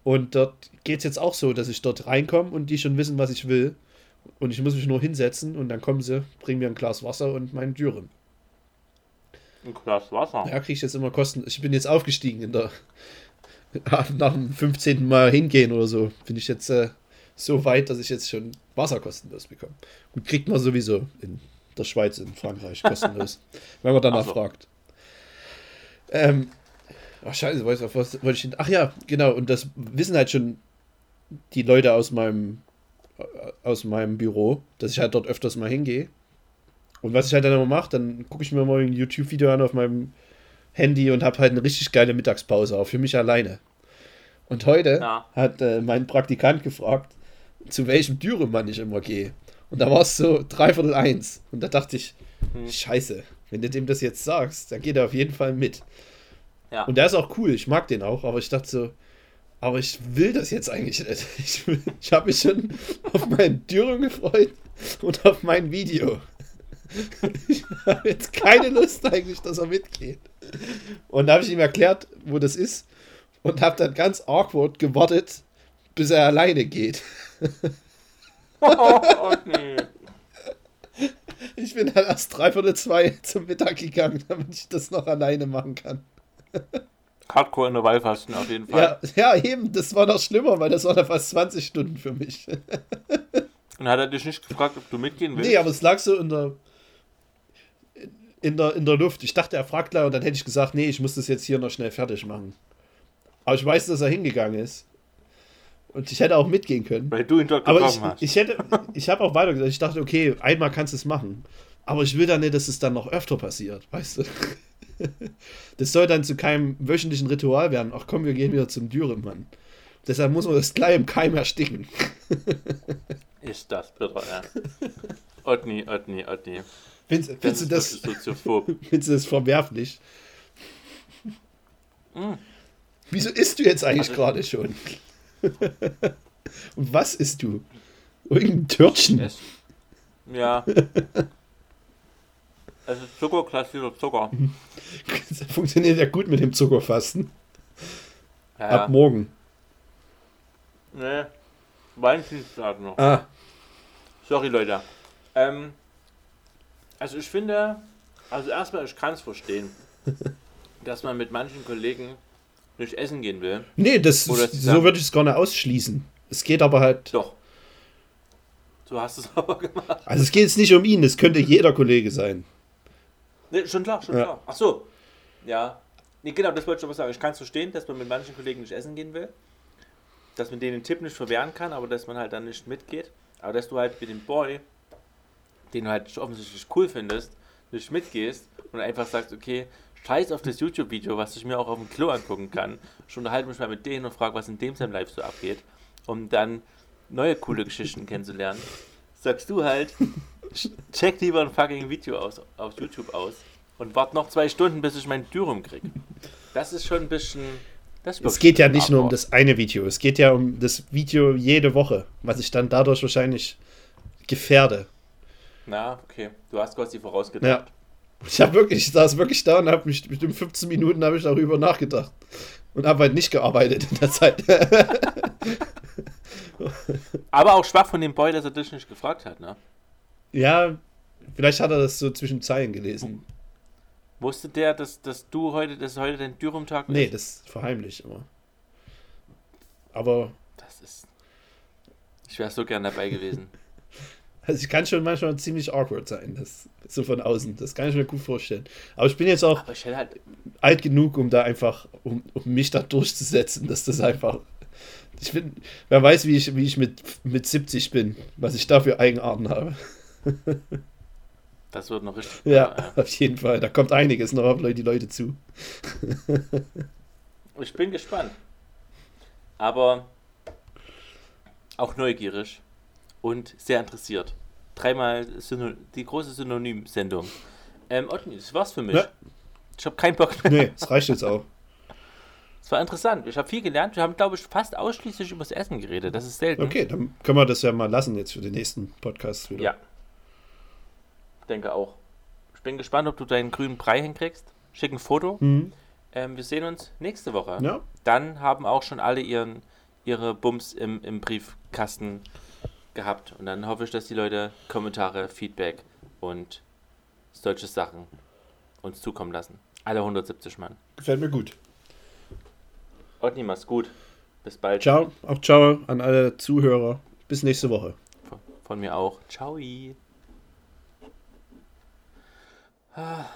Und dort geht es jetzt auch so, dass ich dort reinkomme und die schon wissen, was ich will. Und ich muss mich nur hinsetzen und dann kommen sie, bringen mir ein Glas Wasser und meinen Dürren. Ein Glas Wasser? Ja, kriege ich jetzt immer kosten. Ich bin jetzt aufgestiegen in der. [laughs] Nach dem 15. Mal hingehen oder so, bin ich jetzt äh, so weit, dass ich jetzt schon Wasser kostenlos bekomme. Gut, kriegt man sowieso in der Schweiz in Frankreich kostenlos, [laughs] wenn man danach so. fragt. Ähm, ach scheiße, weiß auf was wollte ich Ach ja, genau, und das wissen halt schon die Leute aus meinem äh, aus meinem Büro, dass ich halt dort öfters mal hingehe. Und was ich halt dann immer mache, dann gucke ich mir mal ein YouTube-Video an auf meinem Handy und habe halt eine richtig geile Mittagspause, auch für mich alleine. Und heute ja. hat äh, mein Praktikant gefragt, zu welchem Dürremann ich immer gehe. Und da war es so dreiviertel eins. Und da dachte ich, hm. scheiße, wenn du dem das jetzt sagst, dann geht er auf jeden Fall mit. Ja. Und der ist auch cool, ich mag den auch, aber ich dachte so, aber ich will das jetzt eigentlich nicht. [laughs] Ich, ich habe mich schon auf meinen Dürren gefreut und auf mein Video. [laughs] Ich habe jetzt keine Lust eigentlich, dass er mitgeht. Und da habe ich ihm erklärt, wo das ist und habe dann ganz awkward gewartet, bis er alleine geht. [laughs] Oh, nee. Ich bin halt erst dreiviertel zwei zum Mittag gegangen, damit ich das noch alleine machen kann. Hardcore in der Wallfasten auf jeden Fall. Ja, ja, eben, das war noch schlimmer, weil das war da fast 20 Stunden für mich. [laughs] Und hat er dich nicht gefragt, ob du mitgehen willst? Nee, aber es lag so in der, in der, in der Luft. Ich dachte, er fragt gleich und dann hätte ich gesagt, nee, ich muss das jetzt hier noch schnell fertig machen. Aber ich weiß, dass er hingegangen ist. Und ich hätte auch mitgehen können. Weil du ihn dort Aber ich, hast. ich hätte, ich habe auch weiter gesagt, ich dachte, okay, einmal kannst du es machen. Aber ich will dann nicht, dass es dann noch öfter passiert, weißt du? [laughs] Das soll dann zu keinem wöchentlichen Ritual werden. Ach komm, wir gehen wieder zum Dürrenmann. Deshalb muss man das gleich im Keim ersticken. [laughs] Ist das bitter, ja. Otni, Otni, Otni. Findest, Das findest, du ist das, [laughs] findest du das verwerflich? Mm. Wieso isst du jetzt eigentlich Also- gerade schon? Und was isst du? Irgendein Törtchen? Ja. Es ist zuckerklassierter Zucker. Das [laughs] funktioniert ja gut mit dem Zuckerfasten. Ja, Ab ja. morgen. Nee. Valentinstag noch. Ah, Sorry, Leute. Ähm, also ich finde, also erstmal, ich kann es verstehen, [laughs] dass man mit manchen Kollegen nicht essen gehen will. nee, das, Oder so würde ich es gar nicht ausschließen. Es geht aber halt, Doch. So hast du es [laughs] aber gemacht. also es geht jetzt nicht um ihn, es könnte jeder Kollege sein. Nee, schon klar, schon Ja. klar. Ach so. Ja. Nee, genau, das wollte ich aber sagen. Ich kann es verstehen, dass man mit manchen Kollegen nicht essen gehen will. Dass man denen den Tipp nicht verwehren kann, aber dass man halt dann nicht mitgeht. Aber dass du halt mit dem Boy, den du halt offensichtlich cool findest, nicht mitgehst und einfach sagst, okay, scheiß auf das YouTube-Video, was ich mir auch auf dem Klo angucken kann. Ich unterhalte mich mal mit denen und frage, was in dem seinem Live so abgeht, um dann neue coole Geschichten kennenzulernen. Sagst du halt, check lieber ein fucking Video aus, auf YouTube aus und wart noch zwei Stunden, bis ich mein Dürüm kriege. Das ist schon ein bisschen. Es geht ja nicht nur um das eine Video, es geht ja um das Video jede Woche, was ich dann dadurch wahrscheinlich gefährde. Na, okay. Du hast quasi Ja. vorausgedacht. Ich habe wirklich, ich saß wirklich da und habe mich bestimmt 15 Minuten habe ich darüber nachgedacht und habe halt nicht gearbeitet in der Zeit. [laughs] Aber auch schwach von dem Boy, dass er dich nicht gefragt hat, ne? Ja, vielleicht hat er das so zwischen Zeilen gelesen. Wusste der, dass, dass du heute, dass heute dein Dürüm-Tag Nee, ist? das verheimlich immer. Aber Das ist. Ich wäre so gern dabei gewesen. [laughs] also ich kann schon manchmal ziemlich awkward sein, das so von außen. Das kann ich mir gut vorstellen. Aber ich bin jetzt auch halt. alt genug, um da einfach, um, um mich da durchzusetzen, dass das einfach. Ich bin, wer weiß, wie ich, wie ich mit, mit 70 bin, was ich da für Eigenarten habe. Das wird noch richtig. Ja, auf jeden Fall. Da kommt einiges noch auf die Leute zu. Ich bin gespannt. Aber auch neugierig und sehr interessiert. Dreimal Syno die große Synonym-Sendung. Ähm, Otni, das war's für mich. Ja. Ich habe keinen Bock mehr. Nee, das reicht jetzt auch. Es war interessant. Ich habe viel gelernt. Wir haben, glaube ich, fast ausschließlich über das Essen geredet. Das ist selten. Okay, dann können wir das ja mal lassen jetzt für den nächsten Podcast wieder. Ja. Ich denke auch. Ich bin gespannt, ob du deinen grünen Brei hinkriegst. Schick ein Foto. Mhm. Ähm, wir sehen uns nächste Woche. Ja, Dann haben auch schon alle ihren, ihre Bums im, im Briefkasten gehabt. Und dann hoffe ich, dass die Leute Kommentare, Feedback und solche Sachen uns zukommen lassen. Alle 170 Mann. gefällt mir gut. Otni, mach's gut. Bis bald. Ciao, auch ciao an alle Zuhörer. Bis nächste Woche. Von, von mir auch. Ciao. [sighs] Ah.